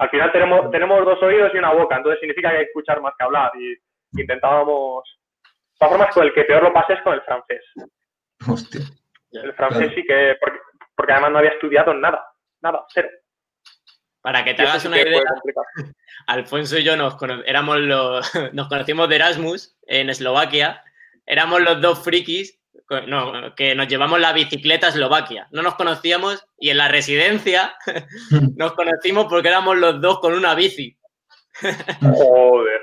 Al final tenemos, tenemos dos oídos y una boca, entonces significa que hay que escuchar más que hablar y intentábamos... De todas formas, con el que peor lo pasé es con el francés. Hostia. El francés Claro. sí que, porque, porque además no había estudiado nada, nada, cero. Para que te Y hagas una idea. Alfonso y yo nos, cono- éramos los, nos conocimos de Erasmus en Eslovaquia. Éramos los dos frikis no, que nos llevamos la bicicleta a Eslovaquia. No nos conocíamos y en la residencia nos conocimos porque éramos los dos con una bici. Joder.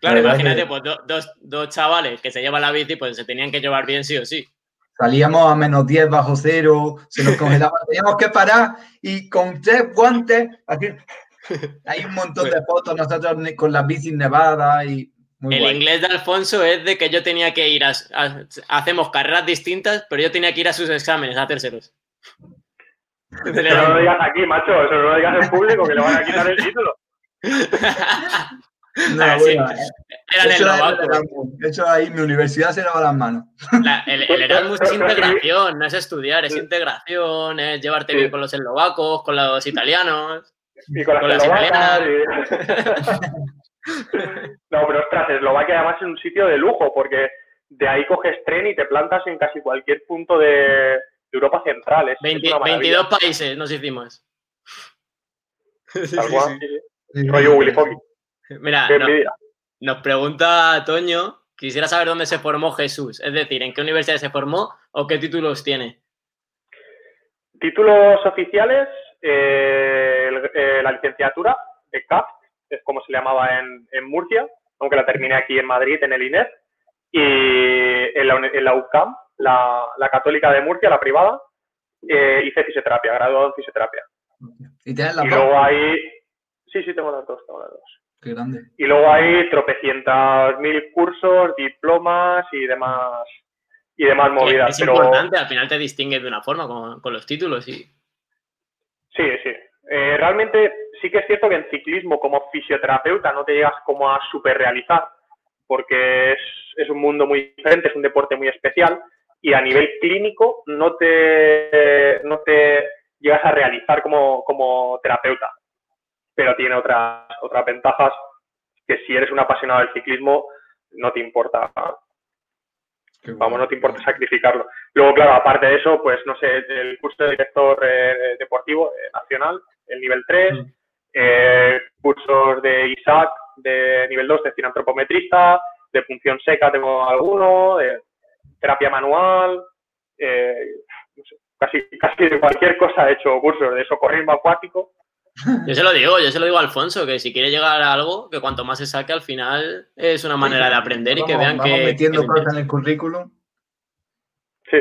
Claro, imagínate, que- pues do- dos, dos chavales que se llevan la bici, pues se tenían que llevar bien sí o sí. Salíamos a menos 10 bajo cero, se nos congelaba, teníamos que parar y con tres guantes, aquí, hay un montón de fotos nosotros con las bicis nevadas y muy el guay. inglés de Alfonso es de que yo tenía que ir a, a- hacemos carreras distintas, pero yo tenía que ir a sus exámenes a hacérselos. Eso no lo digas aquí, macho. Eso no lo digas en público, que le van a quitar el título. No, Ah, sí. bueno, eh, Eran eso, el Erasmus. Eso ahí mi universidad se lava las manos. La- el, el Erasmus es integración, no es estudiar, es integración, es llevarte bien con los eslovacos, con los italianos. Y con Con las las eslovacas. y- no, pero ostras, Eslovaquia además es un sitio de lujo, porque de ahí coges tren y te plantas en casi cualquier punto de, Europa Central. Es, es 20 una maravilla. 22 países nos hicimos. Sí, Tal sí, cual, sí. sí, sí. Rollo Willy Foggy. Mira, nos pregunta Toño, quisiera saber dónde se formó Jesús, es decir, en qué universidad se formó o qué títulos tiene. Títulos oficiales, eh, el- eh, la licenciatura de CAF, es como se le llamaba en, en Murcia, aunque la terminé aquí en Madrid, en el INEF, y en la, en la UCAM, la, la católica de Murcia, la privada, eh, hice fisioterapia, graduado en fisioterapia. Y tienes la Y luego hay, sí, sí, tengo las dos, tengo las dos. Qué grande. Y luego hay tropecientas mil cursos, diplomas y demás, y demás movidas. es pero... importante, al final te distingues de una forma con, con los títulos y Sí, sí. Eh, realmente sí que es cierto que en ciclismo como fisioterapeuta no te llegas como a super realizar porque es, es un mundo muy diferente, es un deporte muy especial y a nivel clínico no te, no te llegas a realizar como, como terapeuta. Pero tiene otras, otras ventajas que si eres un apasionado del ciclismo no te importa vamos, no te importa sacrificarlo. Luego, claro, aparte de eso, pues no sé, el curso de director eh, deportivo eh, nacional, el nivel 3, Mm. Eh, cursos de ISAC de nivel 2 de cineantropometrista, de función seca tengo alguno, de terapia manual, eh, no sé, casi, casi de cualquier cosa he hecho cursos de socorrismo acuático. Yo se lo digo, yo se lo digo a Alfonso, que si quiere llegar a algo, que cuanto más se saque al final es una manera de aprender y que vean vamos que... metiendo que- cosas en el currículum. Sí.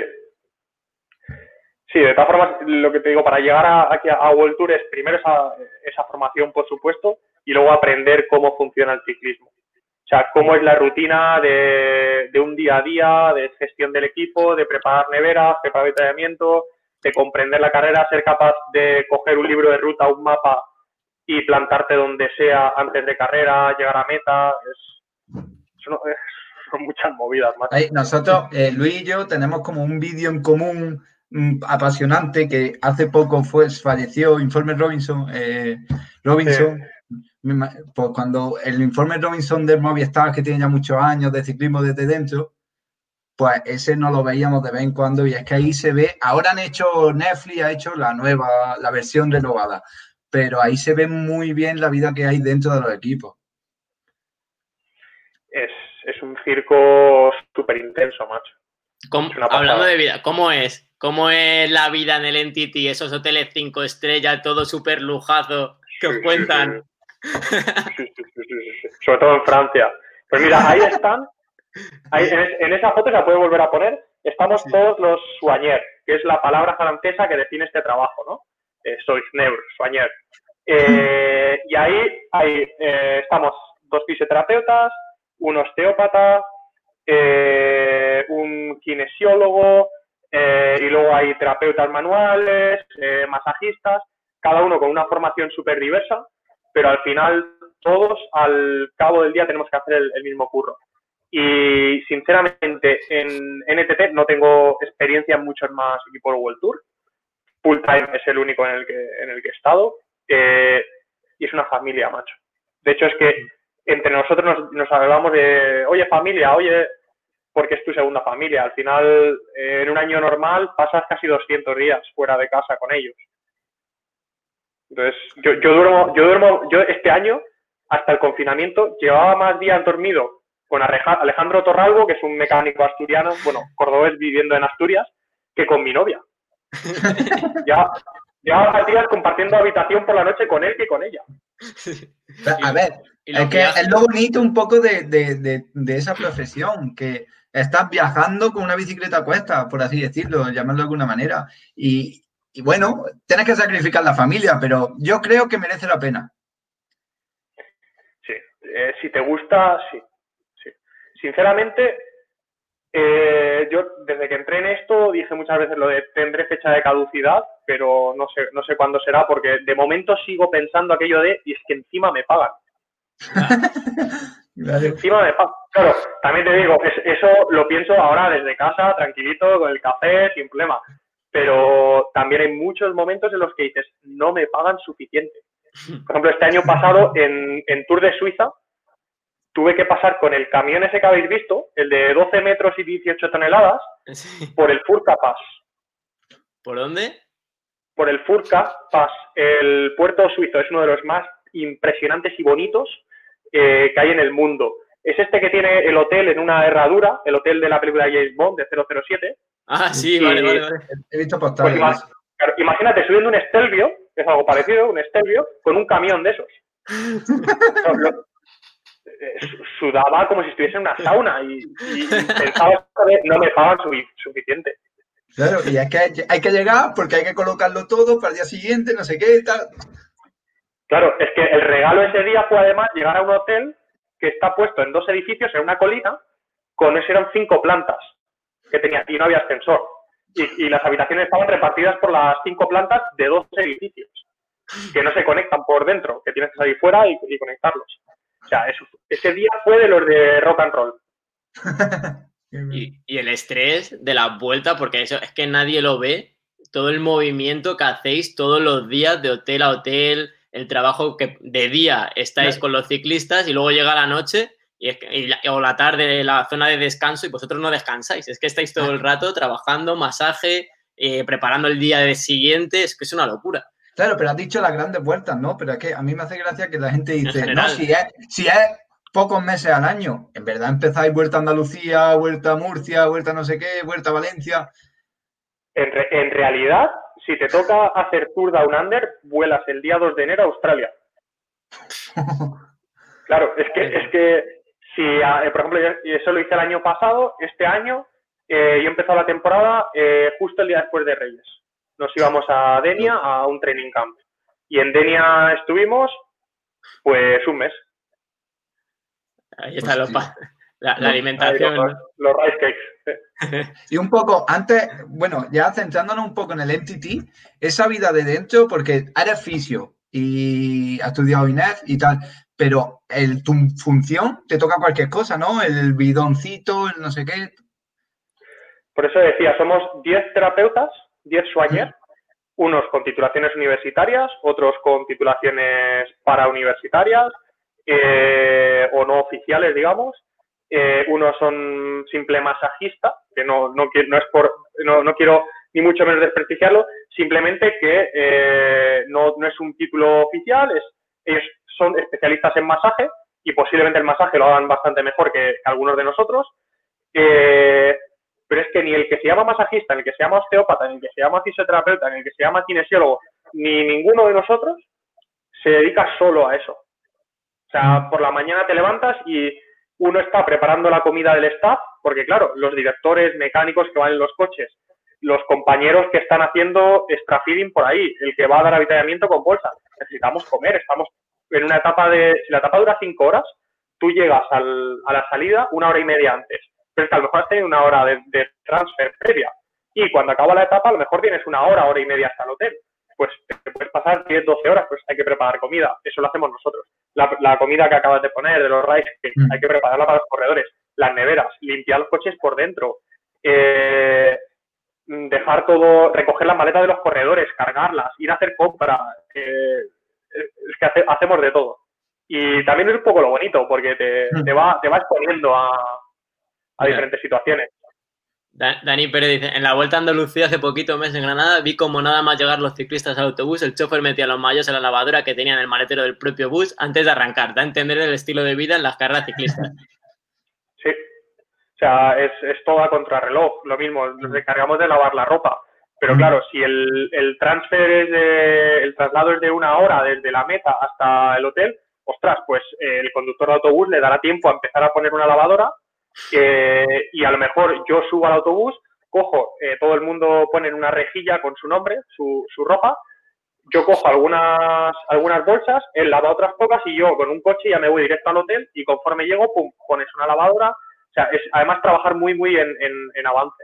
Sí, de todas formas, lo que te digo, para llegar a, aquí a World Tour es primero esa, esa formación, por supuesto, y luego aprender cómo funciona el ciclismo. O sea, cómo es la rutina de, un día a día, de gestión del equipo, de preparar neveras, preparar entrenamiento, de comprender la carrera, ser capaz de coger un libro de ruta, un mapa y plantarte donde sea antes de carrera, llegar a meta. Es, son, muchas movidas, más. Nosotros, eh, Luis y yo, tenemos como un vídeo en común apasionante que hace poco fue, falleció Informe Robinson. eh, Robinson, pues cuando el Informe Robinson del Movistar, que tiene ya muchos años de ciclismo desde dentro, pues ese no lo veíamos de vez en cuando y es que ahí se ve, ahora han hecho, Netflix ha hecho la nueva, la versión renovada, pero ahí se ve muy bien la vida que hay dentro de los equipos. Es, es un circo súper intenso, macho. ¿Cómo- Es una pasada. hablando de vida, ¿cómo es? ¿Cómo es la vida en el Entity? Esos hoteles cinco estrellas, todo súper lujazo que os cuentan. Sobre todo en Francia. Pues mira, ahí están. Ahí, en, es- en esa foto se la puede volver a poner. Estamos Sí. todos los soigneurs, que es la palabra francesa que define este trabajo, ¿no? Eh, soigneur, soigneur. Eh, y ahí, ahí eh, estamos dos fisioterapeutas, un osteópata, eh, un kinesiólogo, eh, y luego hay terapeutas manuales, eh, masajistas, cada uno con una formación súper diversa, pero al final todos al cabo del día tenemos que hacer el, mismo curro. Y sinceramente en NTT no tengo experiencia en muchos más equipos World Tour. Full Time es el único en el que, en el que he estado. y es una familia, macho. De hecho, es que entre nosotros nos, nos hablamos de, oye familia, oye, porque es tu segunda familia. Al final, eh, en un año normal, pasas casi 200 días fuera de casa con ellos. Entonces, yo, yo, duermo, yo duermo, yo este año, hasta el confinamiento, llevaba más días dormido con Alejandro Torralbo, que es un mecánico asturiano, bueno, cordobés viviendo en Asturias, que con mi novia. ya, llevaba más días compartiendo habitación por la noche con él que con ella. A ver, es que es lo bonito un poco de, de, de, esa profesión, que estás viajando con una bicicleta a cuesta, por así decirlo, llamarlo de alguna manera. Y, y, bueno, tienes que sacrificar la familia, pero yo creo que merece la pena. Sí, eh, si te gusta, sí. sí. Sinceramente, eh, yo desde que entré en esto dije muchas veces lo de tendré fecha de caducidad, pero no sé, no sé cuándo será, porque de momento sigo pensando aquello de, y es que encima me pagan. Encima de Claro, también te digo, eso lo pienso ahora desde casa, tranquilito, con el café, sin problema. Pero también hay muchos momentos en los que dices, no me pagan suficiente. Por ejemplo, este año pasado en, Tour de Suiza, tuve que pasar con el camión ese que habéis visto, el de 12 metros y 18 toneladas, por el Furka Pass. ¿Por dónde? Por el Furka Pass. El puerto suizo es uno de los más impresionantes y bonitos eh, que hay en el mundo. Es este que tiene el hotel en una herradura, el hotel de la película James Bond de 007. Ah, sí, vale, vale, vale. He visto postales. Pues imagínate subiendo un Stelvio, que es algo parecido, un Stelvio, con un camión de esos. Eh, sudaba como si estuviese en una sauna y, pensaba que no me pagan suficiente. Claro, y es que hay que llegar porque hay que colocarlo todo para el día siguiente, no sé qué, tal. Claro, es que el regalo ese día fue además llegar a un hotel que está puesto en dos edificios, en una colina, con eso eran cinco plantas que tenía y no había ascensor. Y, las habitaciones estaban repartidas por las cinco plantas de dos edificios que no se conectan por dentro, que tienes que salir fuera y, conectarlos. O sea, ese día fue de los de rock and roll. y, y, el estrés de la vuelta, porque eso es que nadie lo ve, todo el movimiento que hacéis todos los días de hotel a hotel, el trabajo que de día estáis con los ciclistas y luego llega la noche y, o la tarde la zona de descanso y vosotros no descansáis. Es que estáis todo el rato trabajando, masaje, eh, preparando el día de siguiente. Es que es una locura. Claro, pero has dicho las grandes vueltas, ¿no? Pero es que a mí me hace gracia que la gente dice, no, si es, si es pocos meses al año, en verdad empezáis vuelta a Andalucía, vuelta a Murcia, vuelta a no sé qué, vuelta a Valencia. En, en realidad, si te toca hacer Tour Down Under, vuelas el día 2 de enero a Australia. Claro, es que, es que si, eh, por ejemplo, eso lo hice el año pasado, este año eh, yo he empezado la temporada eh, justo el día después de Reyes. Nos íbamos a Denia a un training camp. Y en Denia estuvimos, pues, un mes. Ahí está la, alimentación. Los, rice cakes. y un poco, antes, bueno, ya centrándonos un poco en el MTT, esa vida de dentro, porque eres fisio y has estudiado INEF y tal, pero el, tu función te toca cualquier cosa, ¿no? El bidoncito, el no sé qué. Por eso decía, somos 10 terapeutas, 10 soigneurs, unos con titulaciones universitarias, otros con titulaciones parauniversitarias eh, o no oficiales, digamos, eh, unos son simple masajista, que no, no, no es por, no, no, quiero ni mucho menos desprestigiarlo, simplemente que eh, no, no, es un título oficial, es, ellos son especialistas en masaje y posiblemente el masaje lo hagan bastante mejor que, algunos de nosotros. Eh, pero es que ni el que se llama masajista, ni el que se llama osteópata, ni el que se llama fisioterapeuta, ni el que se llama kinesiólogo, ni ninguno de nosotros se dedica solo a eso. O sea, por la mañana te levantas y uno está preparando la comida del staff, porque claro, los directores mecánicos que van en los coches, los compañeros que están haciendo extra feeding por ahí, el que va a dar avituallamiento con bolsa. Necesitamos comer, estamos en una etapa de, si la etapa dura cinco horas, tú llegas al, a la salida una hora y media antes. pero es que a lo mejor has tenido una hora de, de transfer previa. Y cuando acaba la etapa, a lo mejor tienes una hora, hora y media hasta el hotel. Pues te puedes pasar 10, 12 horas, pues hay que preparar comida. Eso lo hacemos nosotros. La, la comida que acabas de poner, de los rides, que Mm. hay que prepararla para los corredores. Las neveras, limpiar los coches por dentro. Eh, dejar todo, recoger las maletas de los corredores, cargarlas, ir a hacer compras. eh, es que hace- hacemos de todo. Y también es un poco lo bonito, porque te, Mm. te va, te va exponiendo a, a diferentes situaciones. Da- Dani Pérez dice, en la Vuelta a Andalucía hace poquito mes en Granada vi como nada más llegar los ciclistas al autobús, el chofer metía los mayos en la lavadora que tenía en el maletero del propio bus antes de arrancar. Da a entender el estilo de vida en las carreras ciclistas. Sí. O sea, es, es todo a contrarreloj. Lo mismo, nos encargamos de lavar la ropa. Pero Mm. claro, si el, el transfer es de, el traslado es de una hora desde la meta hasta el hotel, ostras, pues eh, el conductor de autobús le dará tiempo a empezar a poner una lavadora eh, y a lo mejor yo subo al autobús, cojo, eh, todo el mundo pone en una rejilla con su nombre, su, su ropa, yo cojo algunas, algunas bolsas, él lava otras pocas y yo con un coche ya me voy directo al hotel y conforme llego, pum, pones una lavadora. O sea, es además trabajar muy, muy en, en, en avance.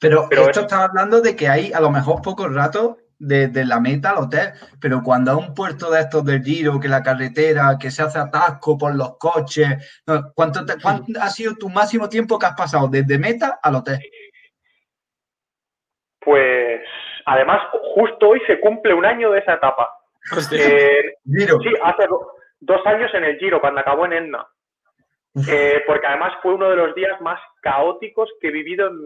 Pero, Pero esto es- está hablando de que hay a lo mejor pocos ratos desde la meta al hotel, pero cuando a un puerto de estos del Giro, que la carretera, que se hace atasco por los coches, ¿cuánto, te- cuánto ha sido tu máximo tiempo que has pasado desde meta al hotel? Pues además, justo hoy se cumple un año de esa etapa. Hostia. Eh, Giro. Sí, hace do- dos años en el Giro, cuando acabó en Etna. Eh, porque además fue uno de los días más caóticos que he vivido en,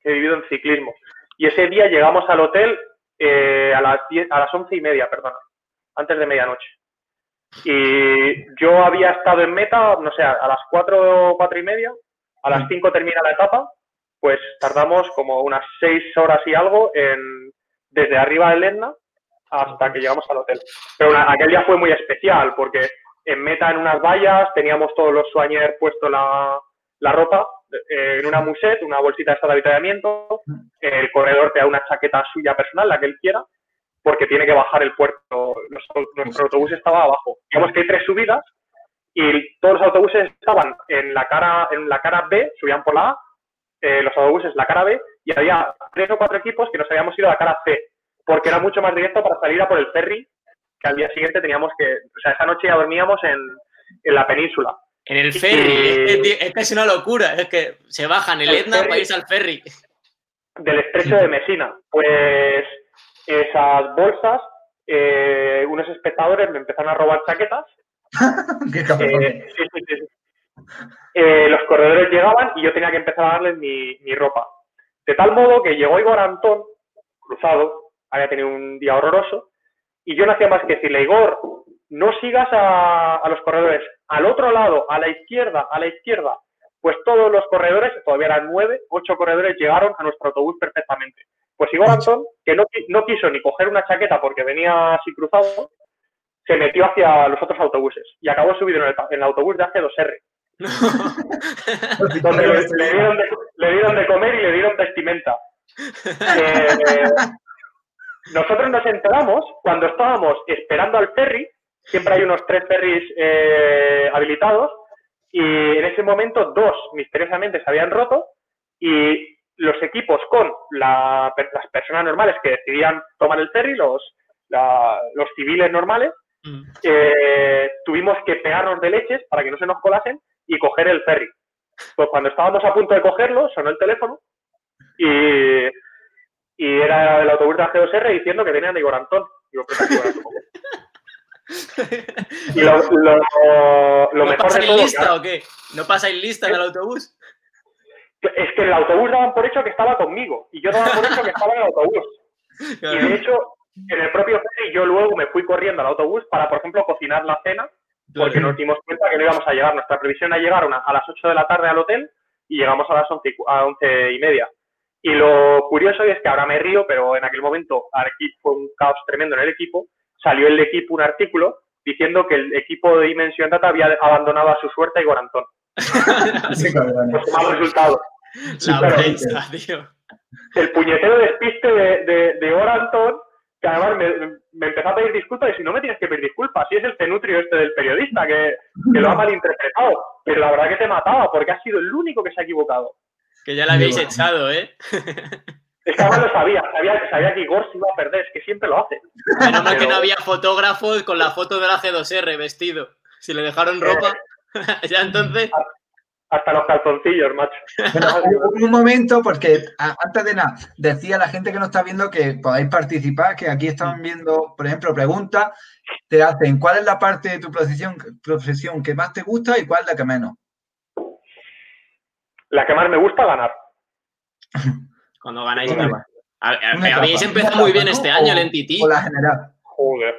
que he vivido en ciclismo. Y ese día llegamos al hotel eh, a, las 10 a las once y media, perdona, antes de medianoche. Y yo había estado en meta, no sé, a las cuatro, cuatro y media, a las Mm. cinco termina la etapa, pues tardamos como unas seis horas y algo en, desde arriba del Etna hasta que llegamos al hotel. Pero una- aquel día fue muy especial porque en meta en unas vallas teníamos todos los soigners puesto la, la ropa eh, en una musette, una bolsita esta de avituallamiento. El corredor te da una chaqueta suya personal, la que él quiera, porque tiene que bajar el puerto. Nuestro, nuestro autobús estaba abajo. Digamos que hay tres subidas y todos los autobuses estaban en la cara, en la cara B, subían por la A, eh, los autobuses la cara B, y había tres o cuatro equipos que nos habíamos ido a la cara C, porque era mucho más directo para salir a por el ferry, que al día siguiente teníamos que, o sea, esa noche ya dormíamos en, en la península. En el ferry, es es una locura, es que se bajan el El Etna ferry. para irse al ferry. del estrecho de Mesina. Pues esas bolsas, eh, unos espectadores me empezaron a robar chaquetas. Qué. Eh, sí, sí, sí, sí. Eh, los corredores llegaban y yo tenía que empezar a darles mi, mi ropa. De tal modo que llegó Igor Antón, cruzado, había tenido un día horroroso, y yo no hacía más que decirle, Igor, no sigas a, a los corredores, al otro lado, a la izquierda, a la izquierda. Pues todos los corredores, todavía eran nueve, ocho corredores, llegaron a nuestro autobús perfectamente. Pues Igor Antón, que no, no quiso ni coger una chaqueta porque venía así cruzado, se metió hacia los otros autobuses y acabó subido en el, en el autobús de AC2R, donde le, le dieron de, le dieron de comer y le dieron vestimenta. Eh, nosotros nos enteramos cuando estábamos esperando al ferry, siempre hay unos tres ferries eh, habilitados, y en ese momento dos misteriosamente se habían roto y los equipos con la- las personas normales que decidían tomar el ferry, los, la- los civiles normales, Mm. eh, tuvimos que pegarnos de leches para que no se nos colasen y coger el ferry. Pues cuando estábamos a punto de cogerlo, sonó el teléfono y, y era el autobús de AG2R diciendo que venían de Igor Antón. Digo, "Pues aquí, Igor Antón". y lo, lo- lo ¿No mejor de pasáis todo, lista claro, o qué? ¿No pasáis lista en el autobús? es que el autobús daban por hecho que estaba conmigo y yo daba por hecho que estaba en el autobús. Y de hecho, en el propio ferry yo luego me fui corriendo al autobús para, por ejemplo, cocinar la cena porque nos dimos cuenta que no íbamos a llegar. Nuestra previsión era llegar una- a las 8 de la tarde al hotel y llegamos a las 11 y, cu- a 11 y media. Y lo curioso es que ahora me río, pero en aquel momento aquí fue un caos tremendo en el equipo. Salió el equipo un artículo diciendo que el equipo de Dimension Data había abandonado a su suerte a Igor Antón. Pues mal resultado. La prensa, tío. El puñetero despiste de, de, de Igor Antón que además me, me, empezó a pedir disculpas y si no me tienes que pedir disculpas, si es el cenutrio este del periodista que, que lo ha malinterpretado, pero la verdad que te mataba porque ha sido el único que se ha equivocado. Que ya la habéis echado, ¿eh? Es que además lo sabía, sabía, sabía que Igor se iba a perder, es que siempre lo hace. Menos mal que no había fotógrafos con la foto de la G2R vestido. Si le dejaron ropa, ya entonces... Hasta los calzoncillos, macho. un momento, porque antes de nada, decía la gente que nos está viendo que podáis participar, que aquí están viendo, por ejemplo, preguntas, te hacen cuál es la parte de tu profesión, profesión que más te gusta y cuál la que menos. La que más me gusta ganar. Cuando ganáis etapa. Habéis empezado muy bien este año, el NTT. La general. Joder.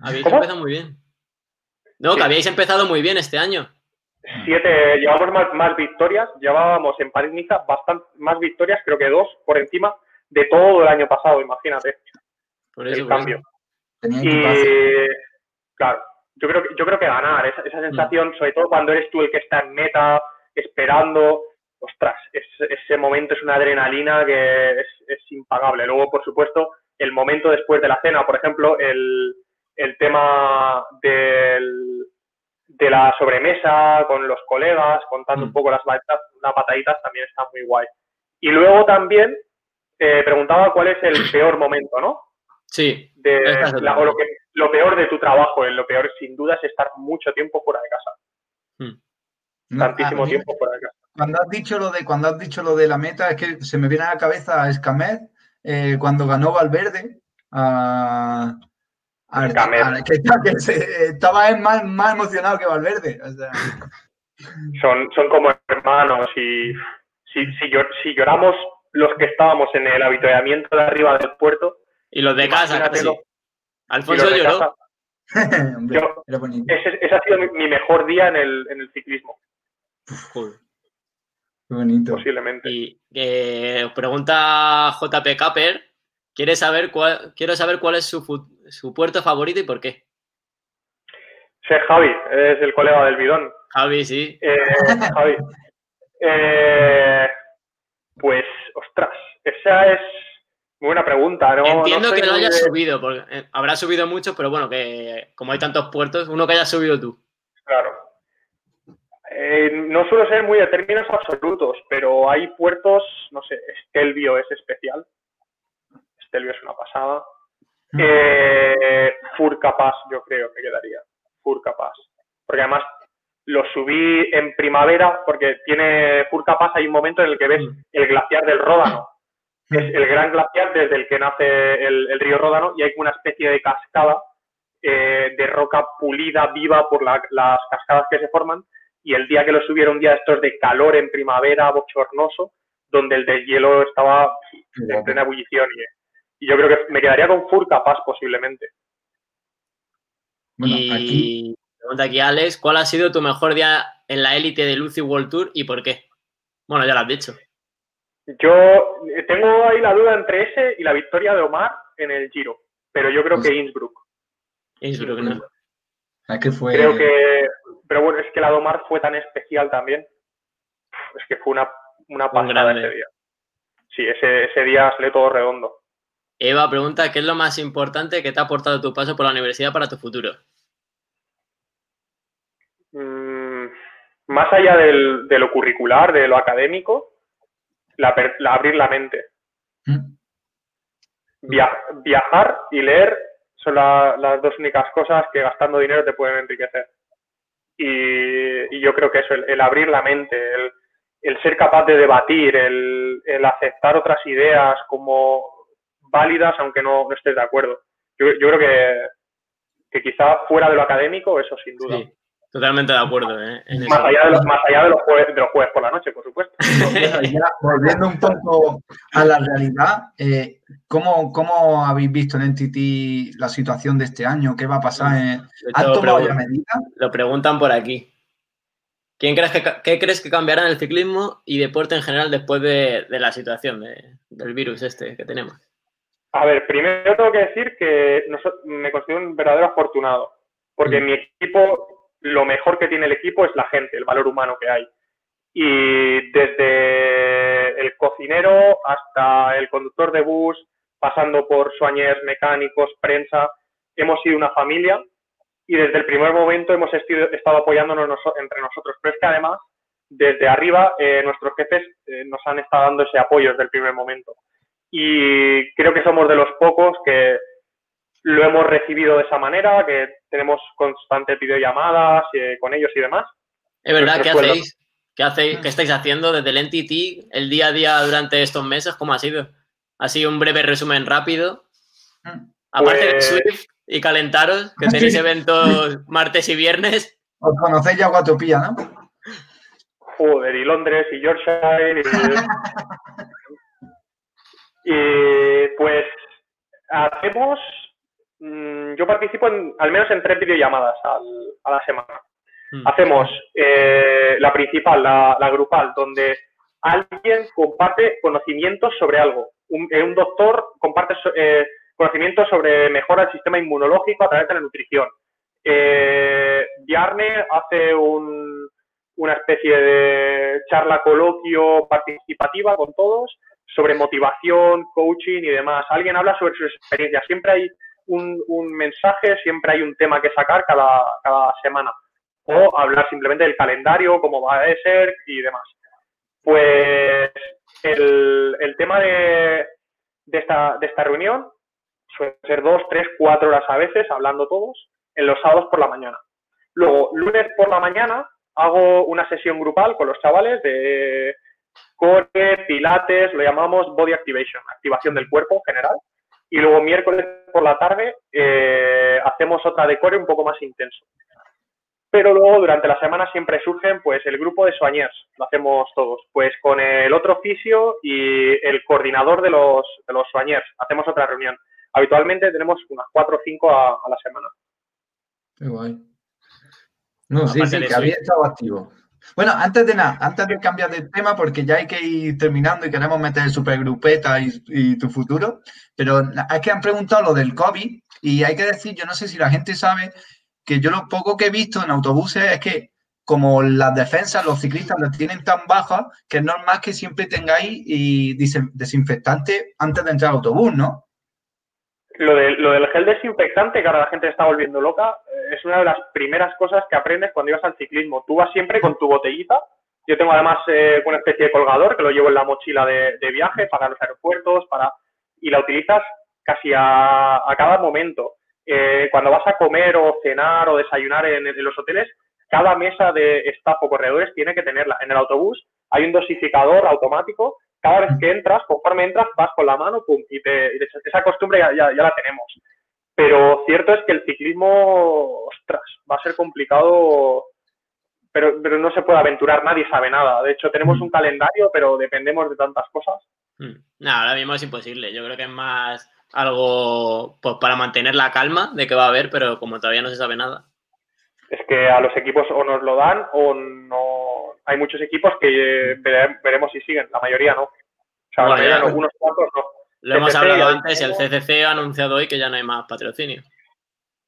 Habéis empezado muy bien. No, que habíais empezado muy bien este año. Siete, llevamos más, más victorias, llevábamos en París-Niza bastante más victorias, creo que dos por encima de todo el año pasado, imagínate. Por eso, el cambio. Y claro, yo creo, yo creo que ganar, esa, esa sensación, mm. sobre todo cuando eres tú el que está en meta, esperando, ostras, ese momento es una adrenalina que es, es, impagable. Luego, por supuesto, el momento después de la cena, por ejemplo, el, el tema del, de la sobremesa con los colegas, contando un mm. poco las, las bataditas, también está muy guay. Y luego también te preguntaba cuál es el peor momento, ¿no? Sí. De, o lo, que, lo peor de tu trabajo, lo peor sin duda es estar mucho tiempo fuera de casa. Mm. Tantísimo tiempo fuera de casa. Cuando has dicho lo de cuando has dicho lo de la meta, es que se me viene a la cabeza a Escamet eh, cuando ganó Valverde a, que, estaba más, más, emocionado que Valverde. son, son como hermanos y si, si, si, lloramos los que estábamos en el habituamiento de arriba del puerto. Y los de casa, Alfonso lloró. ese, ha sido mi, mejor día en el, en el ciclismo. Qué bonito. Posiblemente. Y eh, pregunta JP Capper, quiere saber cuál, quiero saber cuál es su, su puerto favorito y por qué. Sí, Javi, es el colega del bidón. Javi, sí. Eh, Javi. Eh, pues, ostras, esa es muy buena pregunta. No, Entiendo que lo hayas subido, porque eh, habrá subido mucho, pero bueno, que como hay tantos puertos, uno que hayas subido tú. Claro. No suelo ser muy de términos absolutos, pero hay puertos, no sé, Estelvio es especial. Estelvio es una pasada. Eh, Furcapaz, yo creo que quedaría. Furcapaz. Porque además lo subí en primavera, porque tiene Furcapaz, hay un momento en el que ves mm. el glaciar del Ródano. Es el gran glaciar desde el que nace el, río Ródano y hay una especie de cascada eh, de roca pulida, viva por las cascadas que se forman. Y el día que lo subieron, un día estos de calor en primavera, bochornoso, donde el deshielo estaba en plena ebullición y y yo creo que me quedaría con Furca Paz posiblemente. Bueno, y aquí... pregunta aquí Alex, ¿cuál ha sido tu mejor día en la élite de Lucy World Tour y por qué? Bueno, ya lo has dicho. Yo tengo ahí la duda entre ese y la victoria de Omar en el Giro, pero yo creo que Innsbruck. Innsbruck, ¿no? ¿A qué fue? Creo que, pero bueno, es que la de Omar fue tan especial también. Es que fue una, una pasada ese día. Sí, ese, ese día salió todo redondo. Eva pregunta, ¿qué es lo más importante que te ha aportado tu paso por la universidad para tu futuro? Mm, más allá de lo curricular, de lo académico, la, abrir la mente. Mm. viajar y leer son las dos únicas cosas que gastando dinero te pueden enriquecer. Y, yo creo que eso, el, abrir la mente, el, ser capaz de debatir, el, aceptar otras ideas como válidas aunque no, estés de acuerdo. Yo, creo que, que, quizá fuera de lo académico, eso sin duda. Totalmente de acuerdo. ¿eh? más, allá de los, más allá de los, jueves, de los jueves por la noche, por supuesto. volviendo un poco a la realidad, eh, ¿cómo, ¿cómo, habéis visto en NTT la situación de este año? ¿Qué va a pasar? En... ¿Han tomado ya medidas? Lo preguntan por aquí. ¿Quién crees que, ¿Qué crees que cambiará en el ciclismo y deporte en general después de, de la situación de, del virus este que tenemos? A ver, primero tengo que decir que me considero un verdadero afortunado, porque mm. mi equipo lo mejor que tiene el equipo es la gente, el valor humano que hay. Y desde el cocinero hasta el conductor de bus, pasando por soañers, mecánicos, prensa, hemos sido una familia y desde el primer momento hemos estado apoyándonos entre nosotros. Pero es que además, desde arriba, eh, nuestros jefes eh, nos han estado dando ese apoyo desde el primer momento. Y creo que somos de los pocos que lo hemos recibido de esa manera, que tenemos constantes videollamadas eh, con ellos y demás. Es verdad, ¿qué hacéis? ¿Qué, hacéis? ¿Qué estáis haciendo desde el NTT el día a día durante estos meses? ¿Cómo ha sido? Ha sido un breve resumen rápido. Mm. Aparte de pues Swift, y calentaros, que tenéis eventos martes y viernes. Os conocéis ya Guatopía, ¿no? Joder, y Londres y Yorkshire. Y, pues hacemos. Mm, yo participo en, al menos en tres videollamadas a la semana. Mm. Hacemos eh, la principal, la, grupal, donde alguien comparte conocimientos sobre algo. Un, eh, un doctor comparte eh, conocimientos sobre mejora del sistema inmunológico a través de la nutrición. Eh, hace una especie de charla coloquio participativa con todos sobre motivación, coaching y demás. Alguien habla sobre sus experiencias. Siempre hay un, mensaje, siempre hay un tema que sacar cada, semana. O hablar simplemente del calendario, cómo va a ser y demás. Pues el, tema de, esta, de esta reunión suele ser dos, tres, cuatro horas a veces, hablando todos, en los sábados por la mañana. Luego, lunes por la mañana, hago una sesión grupal con los chavales de core, pilates, lo llamamos body activation, activación del cuerpo en general. Y luego miércoles por la tarde eh, hacemos otra de core un poco más intenso. Pero luego durante la semana siempre surgen pues el grupo de soañers, lo hacemos todos, pues con el otro fisio y el coordinador de los, de los soañers, hacemos otra reunión habitualmente tenemos unas 4 o 5 a, la semana. Qué guay. No, sí, sí, que había estado activo. Bueno, antes de nada, antes de cambiar de tema, porque ya hay que ir terminando y queremos meter supergrupeta y, y tu futuro, pero es que han preguntado lo del COVID y hay que decir, yo no sé si la gente sabe que yo lo poco que he visto en autobuses es que como las defensas, los ciclistas las tienen tan bajas, que es normal que siempre tengáis y desinfectante antes de entrar al autobús, ¿no? Lo, de, lo del gel desinfectante, que ahora la gente está volviendo loca, eh, es una de las primeras cosas que aprendes cuando ibas al ciclismo. Tú vas siempre con tu botellita. Yo tengo además eh, una especie de colgador que lo llevo en la mochila de, viaje para los aeropuertos, para y la utilizas casi a, cada momento. Eh, cuando vas a comer o cenar o desayunar en, en, los hoteles, cada mesa de staff o corredores tiene que tenerla. En el autobús hay un dosificador automático cada vez que entras, conforme entras, vas con la mano, pum, y, te, esa costumbre ya, ya, la tenemos. Pero cierto es que el ciclismo, ostras, va a ser complicado, pero, pero no se puede aventurar, nadie sabe nada. De hecho, tenemos un calendario, pero dependemos de tantas cosas. Hmm. No, ahora mismo es imposible. Yo creo que es más algo pues, para mantener la calma de que va a haber, pero como todavía no se sabe nada. Es que a los equipos o nos lo dan o no hay muchos equipos que eh, veremos si siguen, la mayoría no. O sea, la mayoría no, unos cuantos no. Lo hemos hablado antes y el CCC ha anunciado hoy que ya no hay más patrocinio.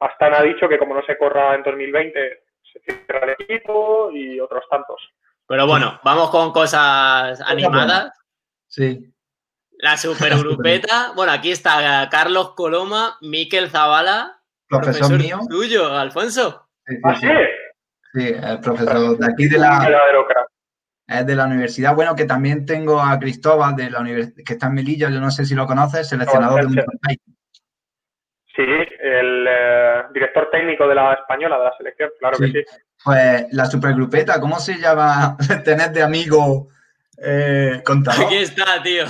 Astana ha dicho que como no se corra en 2020 se cierra el equipo y otros tantos. Pero bueno, vamos con cosas animadas. Sí. La supergrupeta. bueno, aquí está Carlos Coloma, Miquel Zavala, profesor, mío. tuyo, Alfonso. ¿Ah, sí? Sí, el profesor de aquí de la, es de la universidad. Bueno, que también tengo a Cristóbal de la universidad, que está en Melilla, yo no sé si lo conoces, seleccionador de un Sí, el eh, director técnico de la española, de la selección, claro que sí. Pues la supergrupeta, ¿cómo se llama? Tener de amigo eh, contador. Aquí está, tío.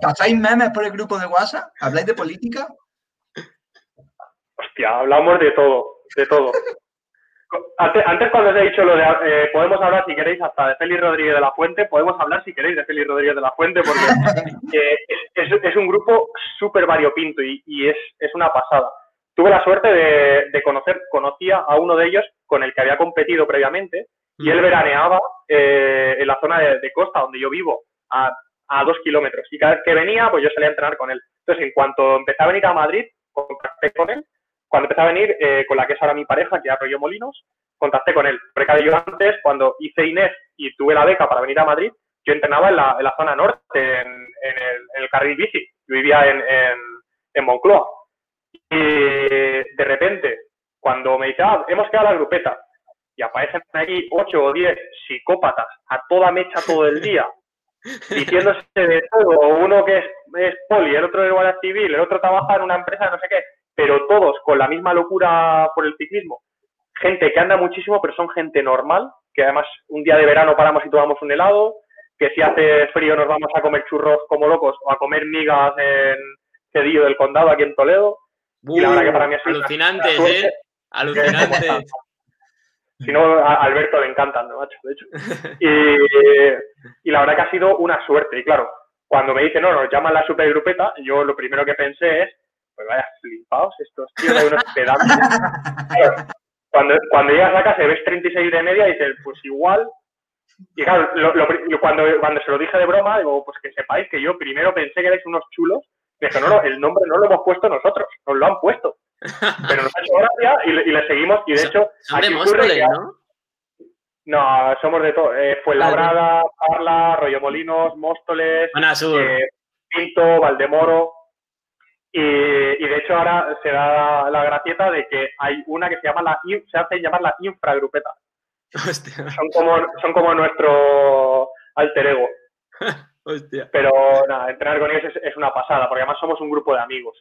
¿Pasáis memes por el grupo de WhatsApp? ¿Habláis de política? Hostia, hablamos de todo, de todo. Antes, cuando os he dicho lo de, eh, podemos hablar si queréis hasta de Félix Rodríguez de la Fuente, podemos hablar si queréis de Félix Rodríguez de la Fuente, porque eh, es, un grupo súper variopinto y, y es, una pasada. Tuve la suerte de, conocer, conocía a uno de ellos con el que había competido previamente y él veraneaba eh, en la zona de, costa donde yo vivo, a, a dos kilómetros. Y cada vez que venía, pues yo salía a entrenar con él. Entonces, en cuanto empecé a venir a Madrid, contacté con él cuando empecé a venir eh, con la que es ahora mi pareja, que es Arroyo Molinos, contacté con él. Porque yo antes, cuando hice Inés y tuve la beca para venir a Madrid, yo entrenaba en la, en la zona norte, en, en, el, en, el, carril bici. Yo vivía en, en, Moncloa. Y de repente, cuando me dice, ah, hemos quedado la grupeta, y aparecen ahí ocho o diez psicópatas a toda mecha todo el día, diciéndose de todo, uno que es, es poli, el otro es guardia civil, el otro trabaja en una empresa no sé qué, pero todos con la misma locura por el ciclismo. Gente que anda muchísimo, pero son gente normal, que además un día de verano paramos y tomamos un helado, que si hace frío nos vamos a comer churros como locos o a comer migas en Cedillo del Condado, aquí en Toledo. y la verdad que para mí es Alucinantes, ¿eh? Alucinantes. Si no, a Alberto le encantan, ¿no, macho? De hecho. Y, la verdad que ha sido una suerte. Y claro, cuando me dicen, no, nos llaman la supergrupeta, yo lo primero que pensé es, pues vaya flipados estos tíos, hay unos pedazos. cuando, cuando llegas a casa y ves 36 de media, dices, pues igual. Y claro, cuando, cuando se lo dije de broma, digo, pues que sepáis que yo primero pensé que erais unos chulos. Dije, no, no, el nombre no lo hemos puesto nosotros, nos lo han puesto. Pero nos ha hecho gracia y le, y le seguimos. Y de hecho, son de Móstoles, ¿no? No, somos de todo. Eh, Fuenlabrada, Parla, Rollo Molinos, Móstoles, eh, Pinto, Valdemoro. Y, y, de hecho ahora se da la gracieta de que hay una que se llama la se hace llamar la infragrupeta. Hostia. Son como, son como nuestro alter ego. Hostia. Pero nada, entrenar con ellos es, es, una pasada, porque además somos un grupo de amigos.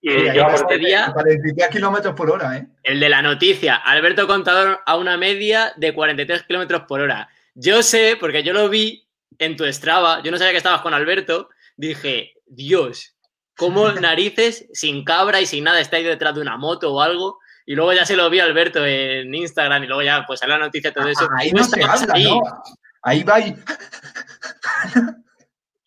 Y llevamos este día. 43 kilómetros por hora, ¿eh? El de la noticia. Alberto Contador a una media de 43 kilómetros por hora. Yo sé, porque yo lo vi en tu Strava, yo no sabía que estabas con Alberto, dije, Dios, ¿cómo narices sin cabra y sin nada está ahí detrás de una moto o algo? Y luego ya se lo vi a Alberto en Instagram y luego ya pues sale la noticia todo eso. ahí no se habla, ahí? ¿no? Ahí va y...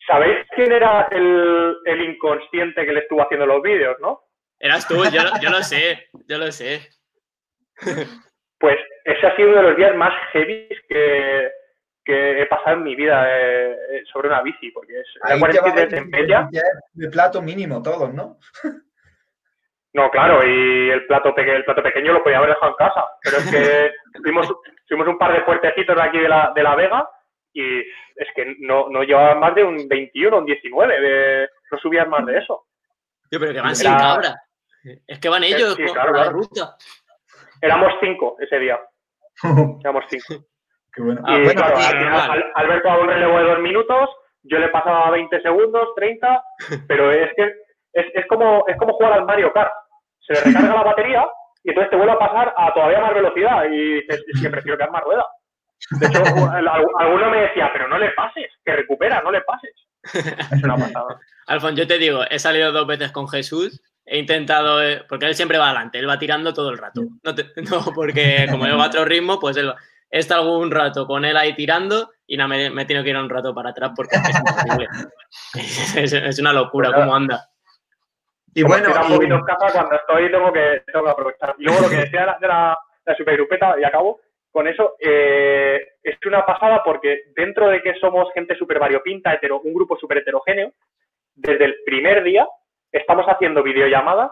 ¿Sabéis quién era el, el, inconsciente que le estuvo haciendo los vídeos, no? Eras tú, yo, yo lo sé, yo lo sé. Pues ese ha sido uno de los días más heavy que, que he pasado en mi vida eh, sobre una bici, porque es la 47 de media. De plato mínimo todos, ¿no? No, claro, y el plato, peque el plato pequeño lo podía haber dejado en casa, pero es que fuimos, fuimos un par de fuertecitos de aquí de la, de la Vega y es que no, no llevaban más de un 21, un 19, de, no subían más de eso. Tío, pero que van sin cabra. Es que van ellos sí, claro, la ruta. Éramos cinco ese día. Éramos cinco. Qué bueno. Y ah, bueno, claro, al final, Alberto a un relevo de dos minutos, yo le pasaba 20 segundos, 30, pero es que es, es, como, es como jugar al Mario Kart. Se le recarga la batería y entonces te vuelve a pasar a todavía más velocidad y dices, es que prefiero quedar más rueda. De hecho, alguno me decía, pero no le pases, que recupera, no le pases. Es una pasada. Alfon, yo te digo, he salido dos veces con Jesús, he intentado, eh, porque él siempre va adelante, él va tirando todo el rato. No, te, no porque como yo va a otro ritmo, pues él he estado un rato con él ahí tirando y nada, me, me he tenido que ir un rato para atrás porque es imposible. es, es, una locura cómo anda. Y bueno, y... un poquito cuando estoy tengo que, tengo que aprovechar. Y luego lo que decía de la, de la, la supergrupeta, y acabo, con eso, eh, es una pasada porque dentro de que somos gente súper variopinta, hetero, un grupo súper heterogéneo, desde el primer día estamos haciendo videollamadas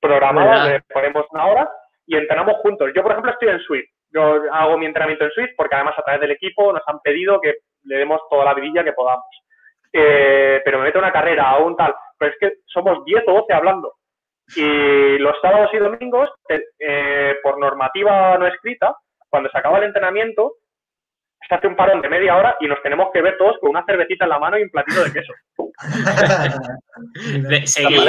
programadas, le ponemos una hora y entrenamos juntos. Yo, por ejemplo, estoy en Swift. Yo hago mi entrenamiento en Swift porque además a través del equipo nos han pedido que le demos toda la vidilla que podamos. Eh, pero me meto una carrera o un tal. Pero es que somos 10 o 12 hablando. Y los sábados y domingos, eh, por normativa no escrita, cuando se acaba el entrenamiento, se hace un parón de media hora y nos tenemos que ver todos con una cervecita en la mano y un platito de queso. Seguir,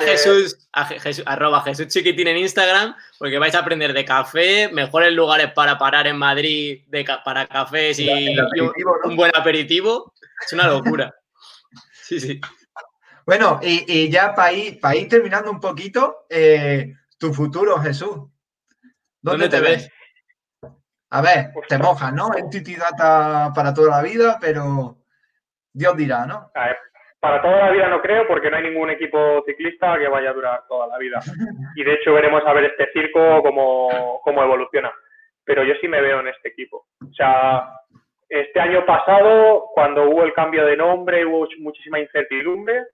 Jesús, a Jesús, arroba Jesús Chiquitín en Instagram, porque vais a aprender de café, mejores lugares para parar en Madrid de, para cafés y, y un, un, buen aperitivo. Es una locura. Sí, sí. Bueno, y, y ya para ir, para ir terminando un poquito, eh, tu futuro, Jesús. ¿Dónde, ¿Dónde te, te ves? ves? A ver, te mojas, ¿no? Entity Data para toda la vida, pero Dios dirá, ¿no? A ver, para toda la vida no creo, porque no hay ningún equipo ciclista que vaya a durar toda la vida. Y de hecho veremos a ver este circo cómo, cómo evoluciona. Pero yo sí me veo en este equipo. O sea, este año pasado, cuando hubo el cambio de nombre, hubo muchísima incertidumbre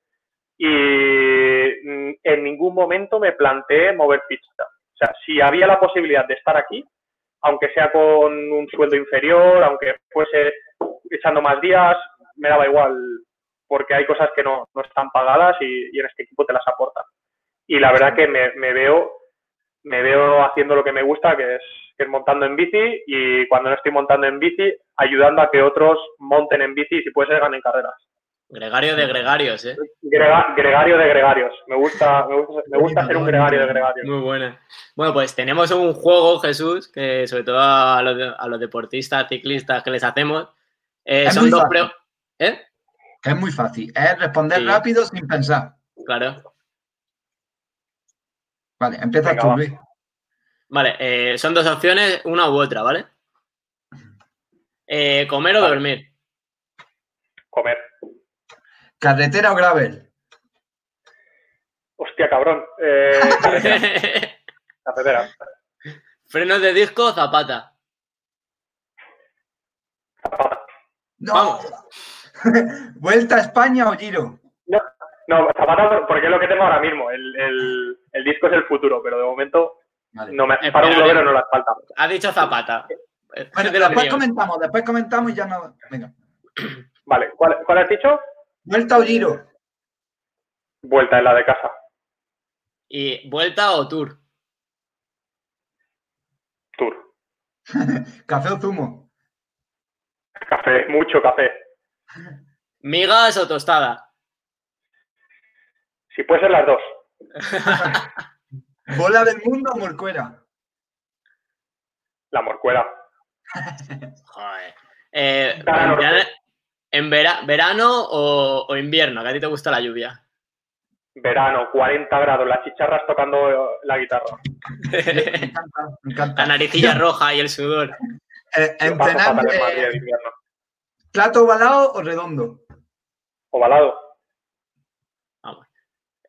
y mm, en ningún momento me planteé mover ficha. O sea, si había la posibilidad de estar aquí, aunque sea con un sueldo inferior, aunque fuese echando más días, me daba igual, porque hay cosas que no, no están pagadas y, en este equipo te las aportan. Y la verdad que me, me, veo me veo haciendo lo que me gusta, que es, que es montando en bici y cuando no estoy montando en bici, ayudando a que otros monten en bici y si puede ser ganen carreras. Gregario de gregarios, ¿eh? gregario de gregarios. Me gusta, me gusta, ser un gregario de gregarios. Muy buena. Bueno, pues tenemos un juego, Jesús, que sobre todo a los, deportistas, ciclistas que les hacemos, eh, son dos preguntas. ¿Eh? Es muy fácil. Es responder rápido sin pensar. Claro. Vale, empieza tú, Luis. Vale, eh, son dos opciones, una u otra, ¿vale? ¿Comer o dormir? Comer. ¿Carretera o gravel? Hostia, cabrón. Eh, carretera. ¿Frenos de disco o zapata? Zapata. No. ¿Vuelta a España o Giro? No, no, Zapata porque es lo que tengo ahora mismo. El, disco es el futuro, pero de momento no me, para un no las falta. Ha dicho Zapata. Bueno, después comentamos, después comentamos y ya no. Venga. Vale, ¿cuál, cuál has dicho? ¿Vuelta o giro? Vuelta en la de casa. ¿Y vuelta o tour? Tour. ¿Café o zumo? Café, mucho café. ¿Migas o tostada? Si puede ser las dos. ¿Bola del mundo o morcuera? La morcuera. Joder. Eh, ¿En verano o, invierno? ¿Que a ti te gusta la lluvia? Verano, 40 grados, las chicharras tocando la guitarra. me encanta, me encanta. La naricilla roja y el sudor. Eh, entrenar, eh, ¿Plato ovalado o redondo? Ovalado. Vamos.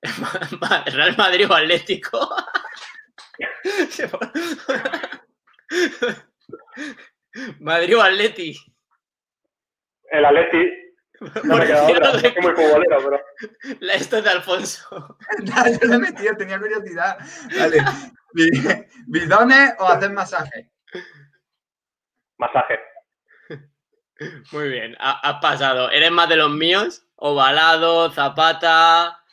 Real Madrid o Atlético. Madrid o Atleti. El Atleti. No me queda otra, es muy futbolero, pero. Esto es de Alfonso. no, yo lo he metido, tenía curiosidad. Vale. ¿Bidones o hacer masaje? Masaje. Muy bien, has pasado. ¿Eres más de los míos? ¿Ovalado, zapata?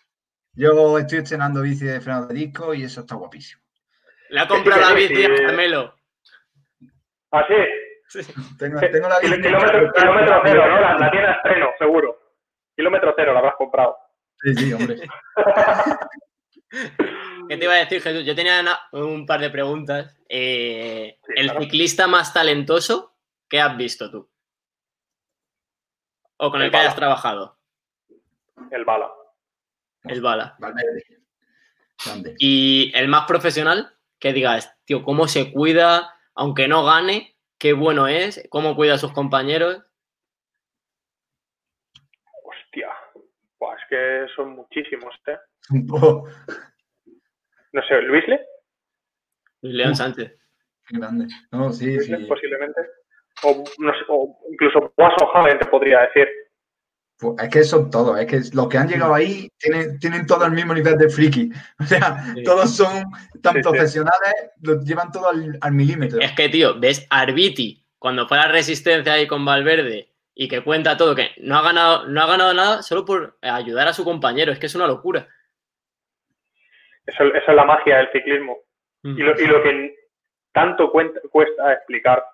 Yo estoy estrenando bici de freno de disco y eso está guapísimo. Le ha comprado la bici a Carmelo. ¿Ah, sí? Tengo, tengo la kilómetro, kilómetro cero, ¿no? La, tiene a estreno, seguro. Kilómetro cero la habrás comprado. Sí, sí, hombre. ¿Qué te iba a decir, Jesús? Yo tenía un par de preguntas. Eh, ¿El ciclista más talentoso qué has visto tú? ¿O con el, que hayas trabajado? El Bala. El Bala. ¿Y el más profesional? Que digas, tío, ¿cómo se cuida, aunque no gane, qué bueno es, cómo cuida a sus compañeros. Hostia, es que son muchísimos, ¿eh? No sé, ¿Luisle? Luis León Sánchez. Qué grande. No, sí, sí. Posiblemente. O, no sé, o incluso Boaso Javen, te podría decir. Pues es que son todos, es que los que han llegado ahí tienen, tienen todo el mismo nivel de friki. O sea, todos son tan profesionales, los llevan todo al, milímetro. Es que, tío, ves Arbiti cuando fue la resistencia ahí con Valverde y que cuenta todo, que no ha ganado, no ha ganado nada solo por ayudar a su compañero, es que es una locura. Eso, es la magia del ciclismo. Mm. Y, lo, y, lo, que tanto cuesta explicar,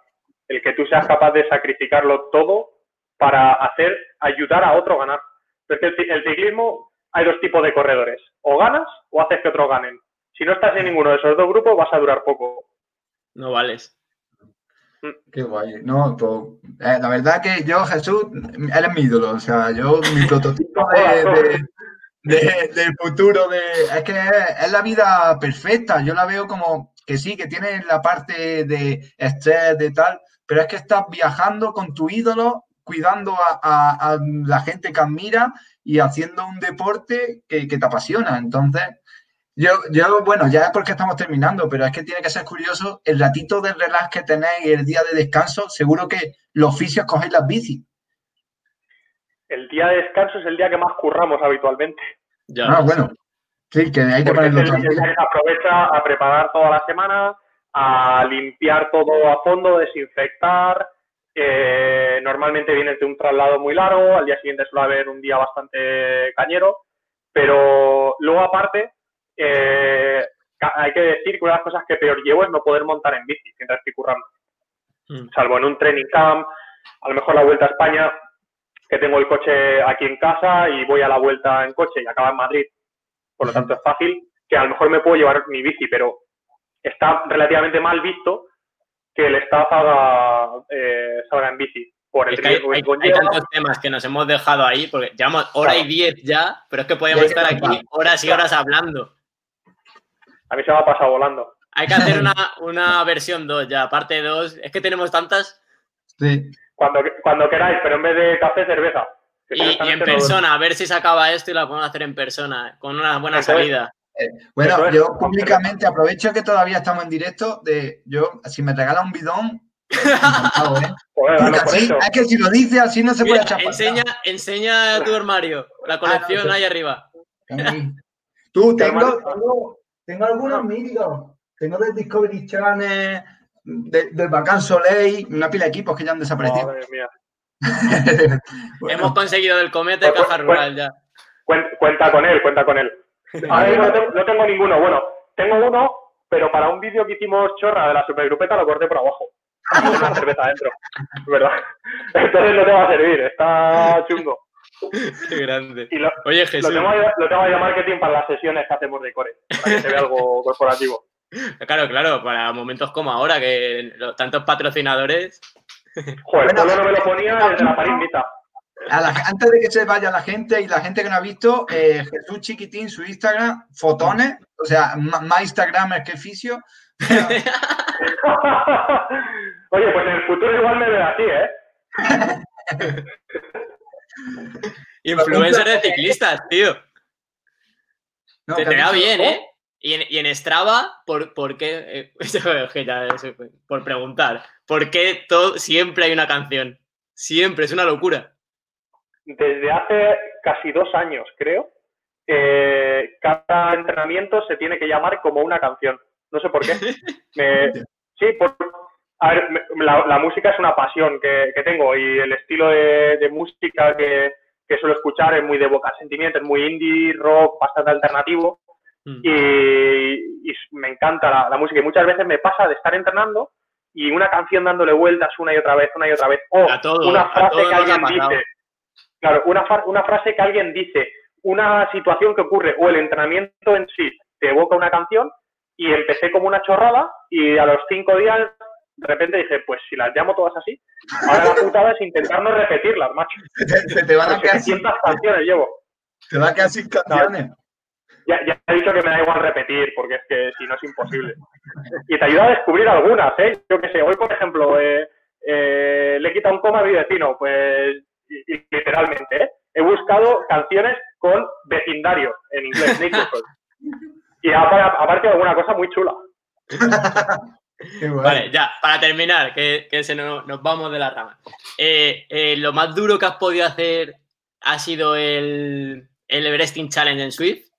el que tú seas capaz de sacrificarlo todo para hacer, ayudar a otro a ganar. Porque el, el ciclismo hay dos tipos de corredores. O ganas o haces que otros ganen. Si no estás en ninguno de esos dos grupos, vas a durar poco. No vales. Mm. Qué guay. No, eh, la verdad que yo, Jesús, él es mi ídolo. O sea, yo, mi prototipo de, del futuro, de, es que es, la vida perfecta. Yo la veo como que sí, que tiene la parte de estrés, de tal, pero es que estás viajando con tu ídolo cuidando a, la gente que admira y haciendo un deporte que, te apasiona. Entonces, yo, yo, bueno, ya es porque estamos terminando, pero es que tiene que ser curioso el ratito de relax que tenéis el día de descanso. Seguro que los oficios cogéis las bicis. El día de descanso es el día que más curramos habitualmente. Ya, ah, bueno. Sí, que hay que ponerlo Aprovecha a preparar toda la semana, a limpiar todo a fondo, desinfectar. Eh, normalmente vienes de un traslado muy largo, al día siguiente suele haber un día bastante cañero, pero luego aparte eh, hay que decir que una de las cosas que peor llevo es no poder montar en bici mientras estoy currando. Mm. Salvo en un training camp, a lo mejor la vuelta a España, que tengo el coche aquí en casa y voy a la vuelta en coche y acaba en Madrid. Por lo tanto, es fácil que a lo mejor me puedo llevar mi bici, pero está relativamente mal visto que el staff haga, eh, salga en bici. Por el hay, tantos temas que nos hemos dejado ahí, porque llevamos hora y diez ya, pero es que podemos estar aquí horas y horas hablando. A mí se me ha pasado volando. Hay que hacer una, una versión 2 ya, parte 2. Es que tenemos tantas. Sí. Cuando, cuando queráis, pero en vez de café, cerveza. Y, en persona, a ver si se acaba esto y la podemos hacer en persona, con una buena salida. Eh, bueno, yo públicamente aprovecho que todavía estamos en directo. De, yo, si me regala un bidón, ¿eh? es que si lo dice así no se puede echar enseña, enseña tu armario, la ah, colección ahí arriba. Tú, tengo, tengo, algunos míticos. Tengo del Discovery Channel, del Bacán Soleil, una pila de equipos que ya han desaparecido. Hemos conseguido del cometa pues, Caja pues, Rural ya. Cuenta con él, cuenta con él. no, tengo, ninguno. Bueno, tengo uno, pero para un vídeo que hicimos chorra de la supergrupeta lo corté por abajo. una cerveza adentro. ¿Verdad? Entonces no te va a servir, está chungo. Qué grande. Oye, Jesús. Lo tengo, lo tengo a marketing para las sesiones que hacemos de core, para que se vea algo corporativo. Claro, claro, para momentos como ahora, que tantos patrocinadores. Joder, bueno, no me lo ponía desde la antes de que se vaya la gente y la gente que no ha visto, eh, Jesús Chiquitín, su Instagram, fotones, o sea, más Instagram es que fisio. Oye, pues en el futuro igual me veo así, ¿eh? Influencer de ciclistas, tío. Te da bien, ¿eh? Y en, y en Strava, ¿por, por qué? Eh, por preguntar, ¿por qué todo, siempre hay una canción? Siempre, es una locura desde hace casi dos años, creo, eh, cada entrenamiento se tiene que llamar como una canción. No sé por qué. sí, por, a ver, la, música es una pasión que, tengo y el estilo de, música que, suelo escuchar es muy de vocal sentimiento, es muy indie, rock, bastante alternativo. Mm. Y, me encanta la, música y muchas veces me pasa de estar entrenando y una canción dándole vueltas una y otra vez, una y otra vez. O una frase que alguien dice Claro, una, una frase que alguien dice, una situación que ocurre o el entrenamiento en sí te evoca una canción y empecé como una chorrada y a los cinco días de repente dije, pues si las llamo todas así, ahora la putada es intentar no repetirlas, macho. Se te van a quedar sin canciones llevo. Te va a quedar sin canciones. Ya, ya, he dicho que me da igual repetir, porque es que si no es imposible. Y te ayuda a descubrir algunas, ¿eh? Yo qué sé, hoy, por ejemplo, eh, eh, le quita un coma a mi vecino, pues literalmente, ¿eh? he buscado canciones con vecindario en inglés, y aparte alguna cosa muy chula. Vale, ya, para terminar, que, se nos, vamos de la rama. Eh, eh, lo más duro que has podido hacer ha sido el, el Everesting Challenge en Swift.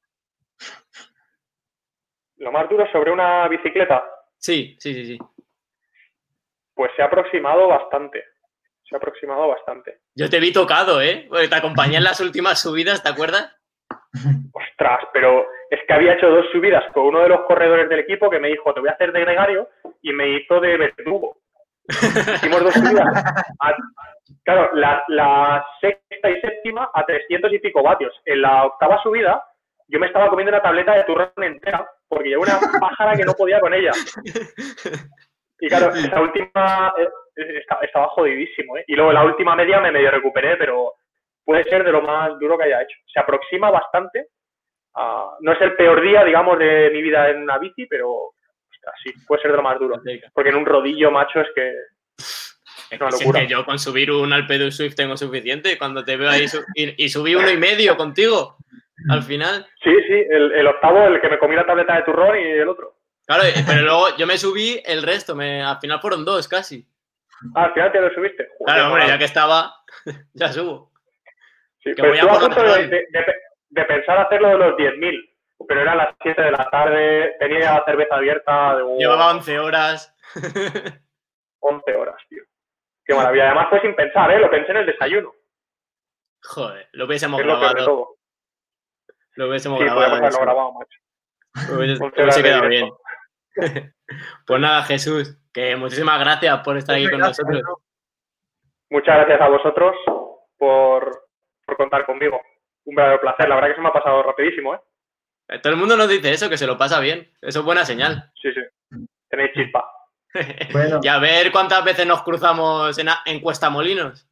¿Lo más duro sobre una bicicleta? Sí, sí, sí, sí. Pues se ha aproximado bastante se ha aproximado bastante. Yo te vi tocado, ¿eh? Porque te acompañé en las últimas subidas, ¿te acuerdas? Ostras, pero es que había hecho dos subidas con uno de los corredores del equipo que me dijo, te voy a hacer de gregario, y me hizo de verdugo. Hicimos dos subidas. claro, la, sexta y séptima a 300 y pico vatios. En la octava subida, yo me estaba comiendo una tableta de turrón entera porque llevo una pájara que no podía con ella. Y claro, esa última, eh, estaba jodidísimo, ¿eh? Y luego la última media me medio recuperé, pero puede ser de lo más duro que haya hecho. Se aproxima bastante. no es el peor día, digamos, de mi vida en una bici, pero sí, puede ser de lo más duro. Porque en un rodillo, macho, es que es una locura. yo con subir un Alpedo Swift tengo suficiente. Cuando te veo ahí y, subí uno y medio contigo al final. Sí, sí, el, el, octavo, el que me comí la tableta de turrón y el otro. Claro, pero luego yo me subí el resto, me, al final fueron dos casi. Ah, al final te lo subiste. claro, hombre, ya que estaba, ya subo. Sí, pero estuve a punto de, pensar hacerlo de los 10.000, pero era las 7 de la tarde, tenía la cerveza abierta. De, Llevaba 11 horas. 11 horas, tío. Qué maravilla. Además fue sin pensar, ¿eh? Lo pensé en el desayuno. Joder, lo hubiésemos Es lo de grabado. todo. Lo hubiésemos Sí, grabado. haberlo eso. grabado, macho. Hubiese, 11 hubiese de quedado bien. Pues nada, Jesús, que muchísimas gracias por estar aquí con Gracias, nosotros. Muchas gracias a vosotros por, por contar conmigo. Un verdadero placer. La verdad que se me ha pasado rapidísimo, ¿eh? Todo el mundo nos dice eso, que se lo pasa bien. Eso es buena señal. Sí, sí. Tenéis chispa. Bueno, Y a ver cuántas veces nos cruzamos en, a- en Cuesta Molinos.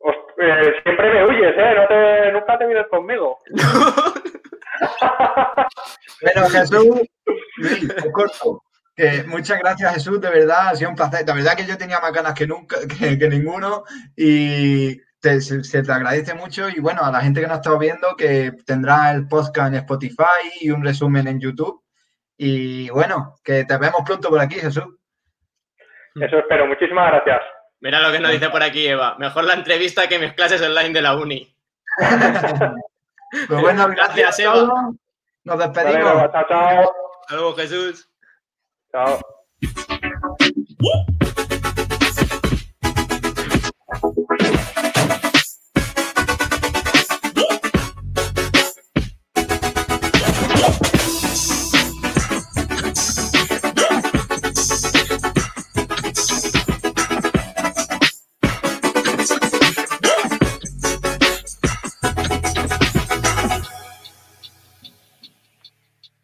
Os- eh, siempre me huyes, ¿eh? No te, nunca te vienes conmigo. Bueno, Jesús, Luis, te corto. Muchas gracias, Jesús, de verdad, ha sido un placer. De verdad que yo tenía más ganas que nunca, que, que ninguno, y te- se, se te agradece mucho. Y bueno, a la gente que nos ha estado viendo, que tendrá el podcast en Spotify y un resumen en YouTube. Y bueno, que te vemos pronto por aquí, Jesús. Eso espero. Muchísimas gracias. Mira lo que nos dice por aquí Eva. Mejor la entrevista que mis clases online de la uni. Pues bueno, gracias, Eva. Nos despedimos. Hasta luego, Jesús. Chao.